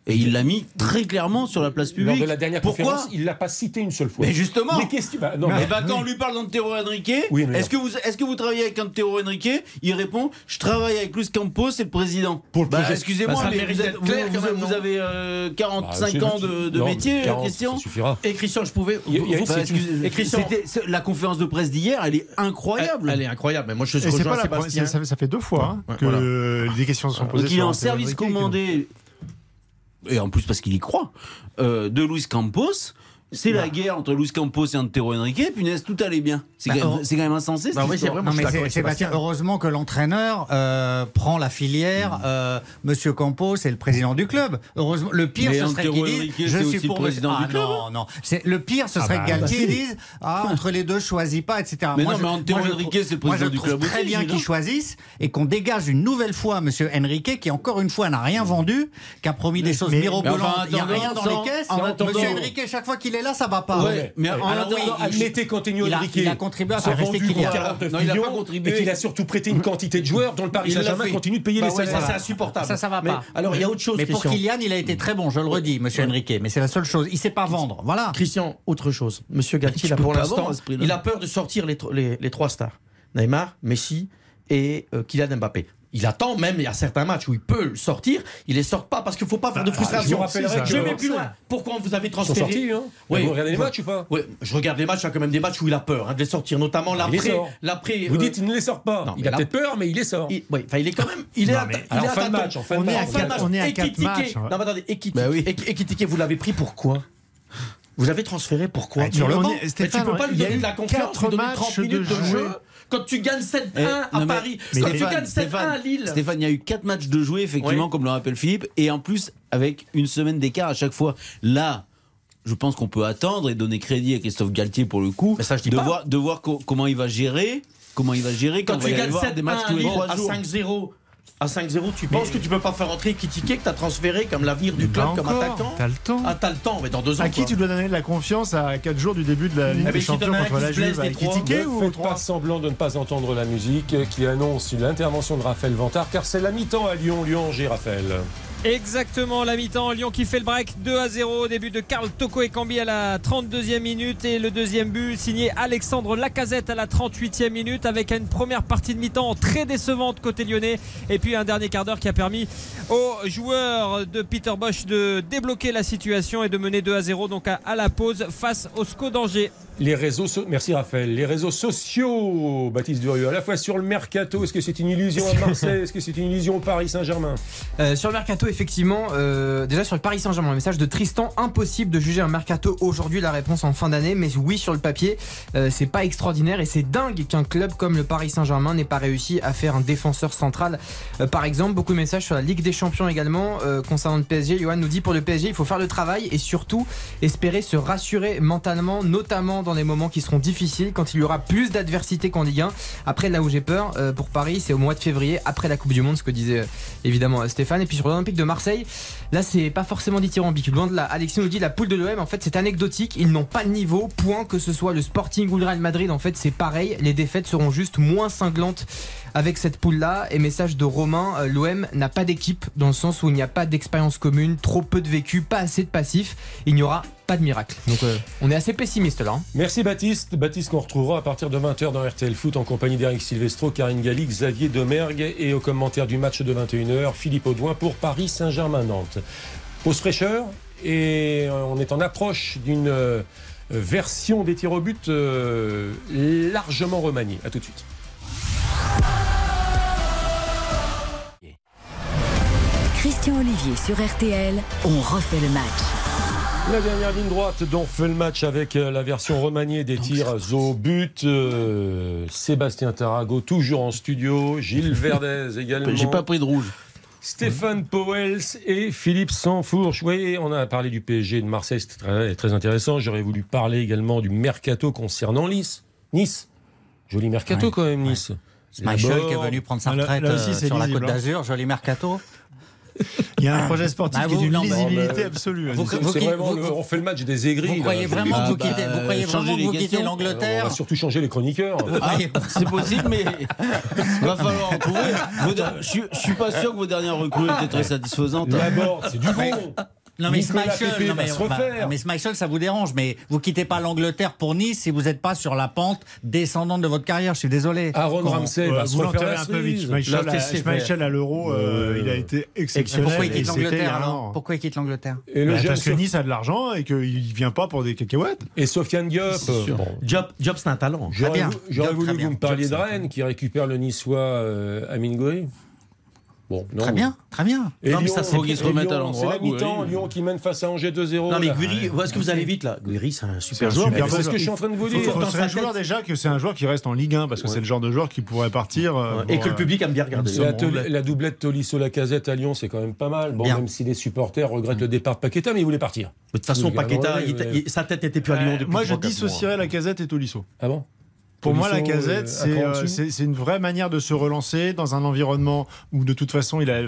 Et il l'a mis très clairement sur la place publique. Lors de la dernière Pourquoi conférence, il l'a pas cité une seule fois. Mais justement. Mais qu'est-ce que bah, non, Eh mais- ben, quand on lui parle d'Antero Henrique, Oui, est-ce que, vous, est que vous travaillez avec Antero Henrique? Il répond Je travaille avec Luis Campos et le président. Pour le Bah, Excusez-moi, Bah, mais vous, êtes- clair, vous- même, avez euh, Bah, 45 c'est- ans de, de non, métier, 40, Christian Ça suffira. Et Christian, je pouvais. Il il c'est Bah, excusez- Et Christian- c'était- c'est- La conférence de presse d'hier, elle est incroyable. Elle, elle est incroyable. Mais moi, je Et c'est rejoins pas la première- Sébastien. ça, ça fait deux fois hein, que des questions sont posées. Donc il est en service commandé, et en plus parce qu'il y croit, euh, de Luis Campos. C'est la guerre entre Luis Campos et Antero Henrique, punaise, tout allait bien. C'est Bah, quand, même- oh. c'est quand même insensé. Bah oui, vrai, Non, mais heureusement que l'entraîneur euh, prend la filière, euh, Monsieur Campos est le président du club. Heureusement, le pire Mais ce serait qu'il dise je c'est suis aussi le pour président Monsieur- du club. Ah, non, non, c'est le pire ce Ah serait bah, que Galtier bah, dise ah [laughs] entre les deux choisis pas, etc. Mais Moi, non, je- mais Antero Henrique, c'est le moi, président du club Très aussi, bien Gilles, qu'ils hein. choisissent et qu'on dégage une nouvelle fois Monsieur Henrique qui encore une fois n'a rien vendu, qui a promis des choses mirobolantes. Il n'y a rien dans les caisses. Monsieur Henrique chaque fois qu'il est là, ça va pas. Ouais, mais en Alors oui, attendant, il- a- Henrique il a contribué à faire rester Kylian. 49 Non, il a pas millions contribué. et qu'il a surtout prêté une quantité de joueurs dont le Paris Il l'a Saint-Germain fait. continue de payer Bah les ouais, salaires. Ça, c'est insupportable. Ça, ça va Mais pas. alors, il y a autre chose, Mais pour Christian. Kylian, il a été très bon, je le redis, Monsieur Henrique. Mais c'est la seule chose. Il sait pas vendre. Voilà. Christian, autre chose. Monsieur Galtier, là, peux pour pas l'instant, vendre à ce prix-là. il a peur de sortir les, tro- les, les trois stars. Neymar, Messi et euh, Kylian Mbappé. Il attend même, il y a certains matchs où il peut le sortir, il les sort pas parce qu'il faut pas faire de Ah, frustration. je vous rappellerai je que- vais plus loin. Pourquoi vous avez Ils sont transféré sortis, hein Oui. Vous regardez les matchs ou pas Oui, je regarde les matchs, il y a quand même des matchs où il a peur hein, de les sortir, notamment Il l'après. l'après, Vous euh, dites il ne les sort pas. non, il mais a peut-être peur, mais il les sort. il, ouais, enfin, il est quand même. Il est Non, à, mais- il Alors, est à fin de match, en fin de On est match. à En fin de quatre- match. on est à matchs. Non, mais attendez, Ekitike, Bah oui. Vous l'avez pris pourquoi Vous avez transféré pourquoi Ah, sur le banc. Stéphane, tu peux pas lui donner de la confiance, lui donner matchs 30 de minutes de, jeu. Quand tu gagnes 7-1 Eh, à mais- Paris, mais quand Stéphane, tu gagnes 7-1 à Lille. Stéphane, il y a eu 4 matchs de jouer, effectivement, Oui. comme le rappelle Philippe, et en plus, avec une semaine d'écart à chaque fois. Là, je pense qu'on peut attendre et donner crédit à Christophe Galtier pour le coup, ça, je dis de, pas. voir, de voir co- comment il va gérer. Comment il va gérer quand, Quand tu gagnes voir 7 des matchs à tous les Lille 3 à jours. 5-0, à 5-0, tu penses que tu peux pas faire entrer Ekitike que tu as transféré comme l'avenir du club, pas comme attaquant T'as le temps. Ah, t'as le temps, mais dans deux ans. À qui quoi. tu dois donner de la confiance à 4 jours du début de la Ligue mais des si Champions contre qui la Juve des trois, Kitike Ne ou faites pas semblant de ne pas entendre la musique qui annonce l'intervention de Raphaël Vantard, car c'est la mi-temps à Lyon. Lyon-Angers, Raphaël. Exactement, la mi-temps. Lyon qui fait le break 2 à 0 au début de Karl Toko et Cambi à la 32e minute. Et le deuxième but signé Alexandre Lacazette à la 38e minute avec une première partie de mi-temps très décevante côté lyonnais. Et puis un dernier quart d'heure qui a permis aux joueurs de Peter Bosch de débloquer la situation et de mener 2 à 0 donc à, à la pause face au SCO d'Angers. Les réseaux so- Merci Raphaël. Les réseaux sociaux, Baptiste Durieux, à la fois sur le mercato, est-ce que c'est une illusion à Marseille? Est-ce que c'est une illusion au Paris Saint-Germain? Euh, sur le mercato, effectivement, euh, déjà sur le Paris Saint-Germain, le message de Tristan, impossible de juger un mercato aujourd'hui, la réponse en fin d'année, mais oui, sur le papier, euh, c'est pas extraordinaire et c'est dingue qu'un club comme le Paris Saint-Germain n'ait pas réussi à faire un défenseur central. Par exemple, beaucoup de messages sur la Ligue des Champions également, concernant le PSG. Johan nous dit pour le PSG, il faut faire le travail et surtout espérer se rassurer mentalement, notamment dans les moments qui seront difficiles, quand il y aura plus d'adversité qu'en Ligue 1. Après, là où j'ai peur, euh, pour Paris, c'est au mois de février, après la Coupe du Monde, ce que disait euh, évidemment euh, Stéphane. Et puis sur l'Olympique de Marseille, là, c'est pas forcément dithyrambique. Loin de là, Alexis nous dit la poule de l'OM, en fait, c'est anecdotique. Ils n'ont pas de niveau, point que ce soit le Sporting ou le Real Madrid. En fait, c'est pareil. Les défaites seront juste moins cinglantes avec cette poule-là. Et message de Romain, l'OM n'a pas d'équipe dans le sens où il n'y a pas d'expérience commune, trop peu de vécu, pas assez de passif. Il n'y aura pas de miracle. Donc euh, on est assez pessimiste là. hein. Merci Baptiste. Baptiste qu'on retrouvera à partir de 20h dans RTL Foot en compagnie d'Eric Silvestro, Karine Galli, Xavier Demergue et au commentaire du match de 21h, Philippe Audouin pour Paris Saint-Germain-Nantes. Pause fraîcheur et euh, on est en approche d'une euh, version des tirs au but euh, largement remaniée. A tout de suite. Christian Olivier sur RTL, on refait le match. La dernière ligne droite dont fait le match avec euh, la version remaniée des tirs au but. euh, Sébastien Tarago toujours en studio. Gilles Verdez [laughs] également. J'ai pas pris de rouge. Stéphane Powels et Philippe Sansfourche. Oui, on a parlé du PSG de Marseille, c'était très, très intéressant. J'aurais voulu parler également du mercato concernant Nice. Nice. Joli mercato Ouais, quand même, Nice. Michel D'abord- qui est venu prendre sa retraite là aussi, euh, c'est sur la Côte hein. d'Azur, joli mercato. Il y a un projet sportif Bah, qui est vous- d'une lisibilité bah, absolue. vous- vraiment le- on fait le match des aigris. Vous croyez vraiment Ah, que vous bah, quittez, vous croyez changer vraiment que les vous quittez questions. On l'Angleterre va surtout changer les chroniqueurs. Ah, C'est possible, mais il [laughs] va falloir en trouver. Je suis- je suis pas sûr que vos dernières recrues étaient très satisfaisantes. D'abord, c'est du bon. Non mais Schmeichel, non, va mais, se bah, refaire. mais Schmeichel, ça vous dérange, mais vous quittez pas l'Angleterre pour Nice si vous n'êtes pas sur la pente descendante de votre carrière. Je suis désolé. Aaron Ramsey Ouais, va se vous l'enterrez un peu vite. Schmeichel, à, c'est Schmeichel à l'euro, euh, il a été exceptionnel. Pourquoi il quitte l'Angleterre alors. Pourquoi il quitte l'Angleterre Et le Bah, Parce que Nice a de l'argent et qu'il vient pas pour des cacahuètes. et Sofiane Diop. sûr. bon, Job, Job c'est un talent. J'aurais bien. vou- j'aurais Diop, voulu que vous me parliez Diop, de Rennes qui récupère le niçois euh, Amin Gouiri. Bon, non, Très bien, très bien. Et Non, mais Lyon, ça, faut qu'ils se et remettent à l'endroit, C'est la mi-temps, oui. Lyon qui mène face à Angers 2-0. Non, mais là. Guiri, où est-ce que vous allez vite là? Guiri, c'est un super un joueur. C'est ce joueur. que je suis en train de vous dire. sa un joueur déjà que c'est un joueur qui reste en Ligue 1 parce que Ouais. c'est le genre de joueur qui pourrait partir. euh, Et que le euh, public aime bien regarder. La, tol- la doublette Tolisso-Lacazette à Lyon, c'est quand même pas mal. Bon, Bien. même si les supporters regrettent le départ de Paqueta, mais il voulait partir. De toute façon, Paqueta, ouais, ouais. sa tête n'était plus à Lyon euh, depuis moi, je dissocierais la casette et Tolisso. Ah bon? Pour moi, la casette, euh, c'est euh, c'est une vraie manière de se relancer dans un environnement où, de toute façon, il a euh,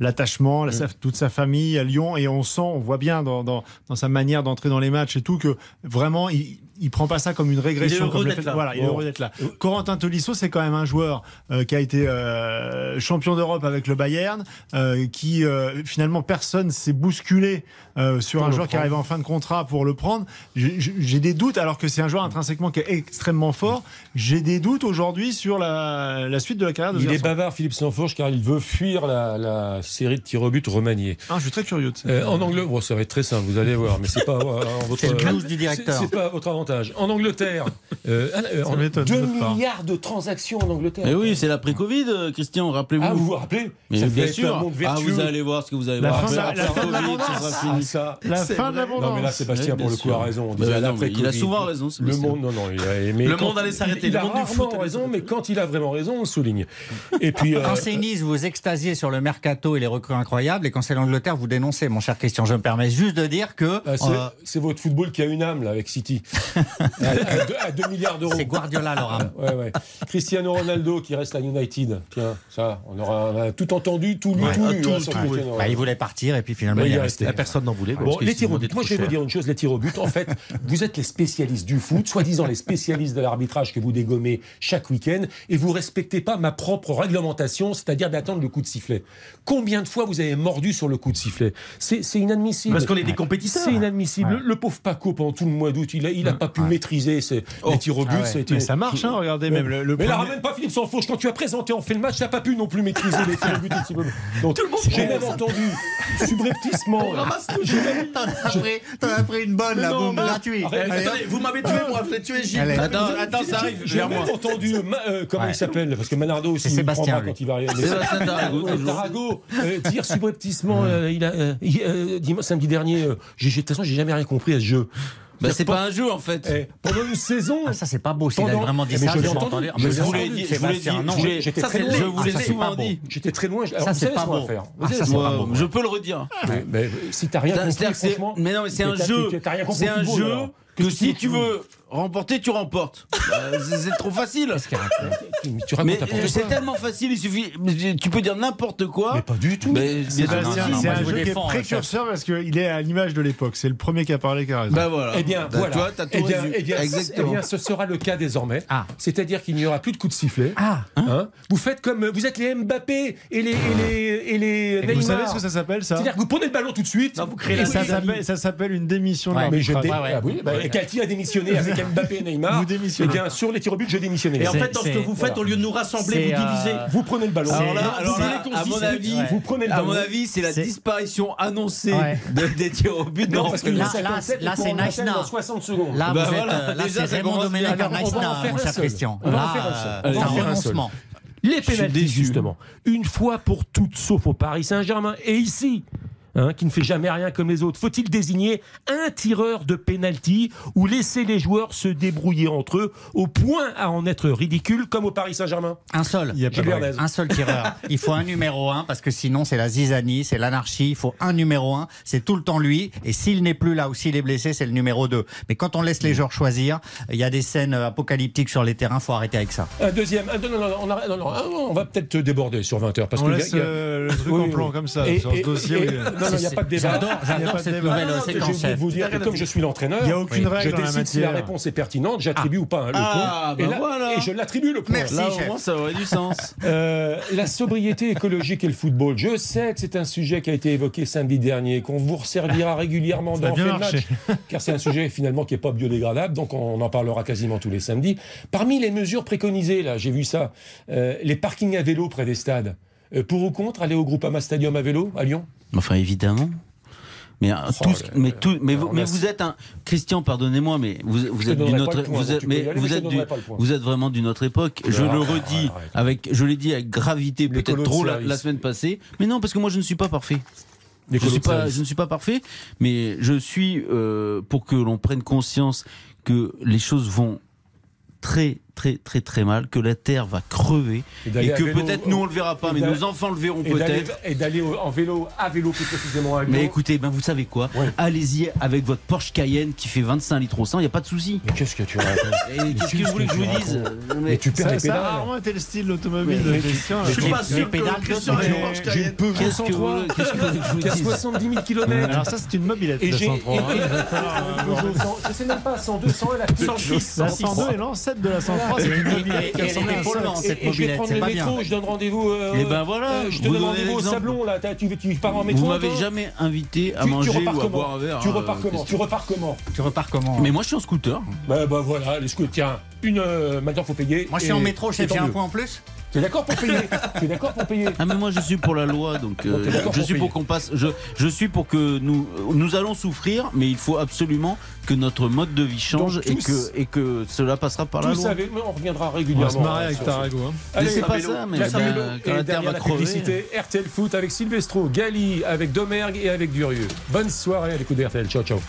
l'attachement, la- sa- toute sa famille à Lyon, et on sent, on voit bien dans, dans, dans sa manière d'entrer dans les matchs et tout que vraiment, il il prend pas ça comme une régression. Il est heureux d'être là. Voilà, il est Bon. heureux d'être là. Corentin Tolisso, c'est quand même un joueur euh, qui a été euh, champion d'Europe avec le Bayern, euh, qui euh, finalement personne s'est bousculé euh, sur Pour un joueur qui arrive en fin de contrat pour le prendre. J'ai des doutes, alors que c'est un joueur intrinsèquement qui est extrêmement fort. J'ai des doutes aujourd'hui sur la, la suite de la carrière de ce Il est bavard, Philippe Sansfourche, car il veut fuir la, la série de tirs au but remaniés. Ah, je suis très curieux de ça. Euh, en Angleterre, bon, ça va être très simple, vous allez voir, mais c'est pas euh, votre [laughs] C'est le blues du directeur. C'est pas votre avantage. En Angleterre, euh, [laughs] euh, Ça en- m'étonne de 2 votre part. milliards de transactions en Angleterre. Mais oui, c'est l'après-Covid, euh, Christian, rappelez-vous. Ah, vous vous rappelez Mais Ça bien sûr. Ah, vous allez voir ce que vous allez La voir. fin de la- Après la fin de sera Ah, fini. ça. La fin de l'abondance. Non, mais là, Sébastien, Oui, pour le coup, a raison. On Bah, disait bah, non, il a souvent raison, Le Sébastien. monde, non, non, il a aimé. Le monde allait s'arrêter, Il, le a rarement raison, mais quand il a vraiment raison, on le souligne. Et puis, euh, Quand c'est Nice, vous extasiez sur le mercato et les recrues incroyables, et quand c'est l'Angleterre, vous dénoncez, mon cher Christian. Je me permets juste de dire que euh, c'est votre football qui a une âme là avec City. À, à deux, à deux milliards d'euros. c'est Guardiola. Ouais, ouais. Cristiano Ronaldo qui reste à United. Tiens, ça, on aura on a tout entendu, tout lu, Ouais, tout lu. tout, hein, tout. Bah, il voulait partir et puis finalement il il est est resté. Personne n'en voulait. Bon, les tirs au but. Moi, je vais vous dire une chose les tirs au but. En fait, vous êtes les spécialistes du foot, soi-disant les spécialistes de l'arbitrage que vous dégommez chaque week-end, et vous respectez pas ma propre réglementation, c'est-à-dire d'attendre le coup de sifflet. Combien de fois vous avez mordu sur le coup de sifflet? C'est inadmissible. Parce qu'on est des compétiteurs. C'est inadmissible. Ouais. Le, le pauvre Paco, pendant tout le mois d'août, il a, il a pas pu maîtriser ses, les tirs au but. Ah ouais. ça a été- Mais ça marche, hein, regardez, même le, le mais la premier- ramène pas Philippe Sansfauche. Quand tu as présenté en fait le match, t'as pas pu non plus maîtriser les tirs au but. but. Donc, j'ai même entendu subrepticement. j'ai même- T'en as pris, t'en as pris une bonne là, Non, boum, mais- gratuit. Arrête, Allez, Attendez, vous m'avez tué, moi, vous l'avez tué, Gilles. Allez. Attends, attends, ça arrive. J'ai même entendu, Ma- euh, comment il s'appelle Parce que Manardo aussi, C'est il Sébastien, prend pas quand il va arriver. Sébastien Tarago, euh, dire subrepticement, euh, il a, euh, euh, samedi dernier, euh, de toute façon, j'ai jamais rien compris à ce jeu. Bah, c'est pas un jeu en fait. Eh, pendant une saison, Ah, ça c'est pas beau. S'il a Pendant- vraiment dit Eh, mais ça, je je entendu. entendu. Je vous l'ai dit, Je vous l'ai dit. j'étais Ça, très c'est loin. Je vous l'ai souvent pas beau. dit. J'étais très loin. Ça, c'est pas beau. Ah. Je peux le redire. Mais, mais si t'as rien compris, c'est-à-dire que c'est- franchement. mais non, mais c'est un jeu. C'est un jeu que si tu veux remporter, tu remportes. [laughs] Bah, c'est c'est trop facile. Tu racontes Mais n'importe euh, c'est quoi. tellement facile, il suffit. Tu peux dire n'importe quoi. Mais pas du tout. C'est un jeu qui est hein, précurseur parce qu'il est à l'image de l'époque. C'est le premier qui a parlé qui a raison. Bah voilà. Eh bien, Bah, voilà. Toi, eh bien, résumé. eh bien, Exactement. eh bien, ce sera le cas désormais. Ah. C'est-à-dire qu'il n'y aura plus de coups de sifflet. Ah, Hein vous faites comme vous êtes les Mbappé et les et les et les Vous savez ce que ça s'appelle ça C'est-dire que vous prenez le ballon tout de suite. Non, vous créez la ça et- s'appelle, ça s'appelle une démission Ouais. Mais je Ouais, ah oui, bah, et Galtier a démissionné avec [laughs] Mbappé et Neymar. Vous démissionnez. Eh bien, sur les tirs au but, je démissionnais. Et en fait, dans ce que vous faites, voilà. au lieu de nous rassembler, vous divisez. vous prenez le ballon. Alors là, Vous alors là, à mon avis, vous prenez le À ballon. mon avis, c'est la disparition annoncée Ouais. de- des tirs au but. Non, parce que là, 57, là, c'est now. dans 60 secondes. là, Bah c'est Raymond Domenech à faire mon cher. Christian. On va en Là, c'est un renoncement. Les déçu. justement. Une fois pour toutes, sauf au Paris Saint-Germain. Et ici, hein, qui ne fait jamais rien comme les autres, faut-il désigner un tireur de pénalty ou laisser les joueurs se débrouiller entre eux au point à en être ridicule comme au Paris Saint-Germain? Un seul. Il y a. Un seul tireur. Il faut un numéro un parce que sinon c'est la zizanie, c'est l'anarchie. Il faut un numéro un. C'est tout le temps lui. Et s'il n'est plus là ou s'il est blessé, c'est le numéro 2 Mais quand on laisse les joueurs choisir, il y a des scènes euh, apocalyptiques sur les terrains. Faut arrêter avec ça. Un deuxième. un- non, non, non, on, non, non, un- on va peut-être déborder sur 20 heures. Parce On que laisse a- euh, le truc Oui, en plan oui. comme ça Et- sur ce et- dossier. et- oui. [laughs] il n'y a pas de débat. J'adore, cette nouvelle Non, non, j'ai séquence oublié de chef. vous dire que comme je suis l'entraîneur, Il y a aucune je règle dans la décide si la réponse est pertinente, j'attribue ou pas un le Ah, point. et, bah là- voilà. et je l'attribue le point. Merci. Là, chef. au moins, ça aurait du [laughs] sens. Euh, la sobriété écologique et le football. Je sais que c'est un sujet qui a été évoqué samedi dernier, qu'on vous resservira [laughs] régulièrement dans le match, [laughs] car c'est un sujet finalement qui n'est pas biodégradable, donc on en parlera quasiment tous les samedis. Parmi les mesures préconisées, là, j'ai vu ça, euh, les parkings à vélo près des stades. Euh, pour ou contre aller au Groupama Stadium à vélo à Lyon? Enfin, évidemment. Mais, euh, Oh tout, mais, là. tout, mais, vous, mais êtes un Christian, pardonnez-moi, mais vous, vous te êtes d'une autre, point, vous êtes, mais aller, vous êtes du, vous êtes vraiment d'une autre époque. Je le redis avec, je l'ai dit avec gravité, peut-être trop la, semaine passée. Mais non, parce que moi je ne suis pas parfait. Suis pas, je ne suis pas parfait, mais je suis euh, pour que l'on prenne conscience que les choses vont très très très très mal, que la Terre va crever Et et, que vélo, peut-être nous on le verra pas, mais nos enfants le verront peut-être. Et d'aller en vélo, à vélo plus précisément à Mais Lyon. écoutez, ben vous savez quoi? Ouais. Allez-y avec votre Porsche Cayenne qui fait 25 litres au 100, il n'y a pas de souci. Mais qu'est-ce que tu racontes? Et qu'est-ce que vous voulez que je vous dise? Mais tu perds Ça, les ça a pédales. rarement été le style l'automobile Mais- de Christian. mais-. Je suis pas sûr que pédales Christian ait une Mais- Porsche Cayenne. Qu'est-ce que 103 vous- voulez que je vous dise? 70 000 km. Alors ça, c'est une mobilette. Et j'ai. 103. et- et- Je sais même pas, 102, 100 et la plus. 106. La 102 et l'ancêtre de la 103, Et- et- et- et- polluante, cette Et, et je vais prendre le métro, je donne rendez-vous. euh, Eh ben voilà, euh, je te donne rendez-vous au. Sablon là. Tu, tu pars en métro. Vous m'avez jamais invité à manger ou à comment boire un verre. Tu hein, repars euh, comment Tu repars comment Tu repars comment Mais moi je suis en scooter. Bah, bah voilà, les scouts, tiens, une. euh, maintenant, faut payer. Moi, je suis et- en métro, et tant j'ai un point en plus Tu es d'accord pour payer Tu es d'accord pour payer Ah mais moi je suis pour la loi donc euh, Bon, je pour suis pour qu'on passe je, je suis pour que nous nous allons souffrir mais il faut absolument que notre mode de vie change Donc, et que et que cela passera par la loi. savez, mais on reviendra On va régulièrement. se marrer hein, avec Tarago. hein. Allez, Mais c'est pas vélo, ça, mais place ben, quand Et la Terre derrière va la crever. publicité, RTL Foot avec Silvestro, Gali avec Domergue et avec Durieux. Bonne soirée à l'écoute de RTL. Ciao, ciao.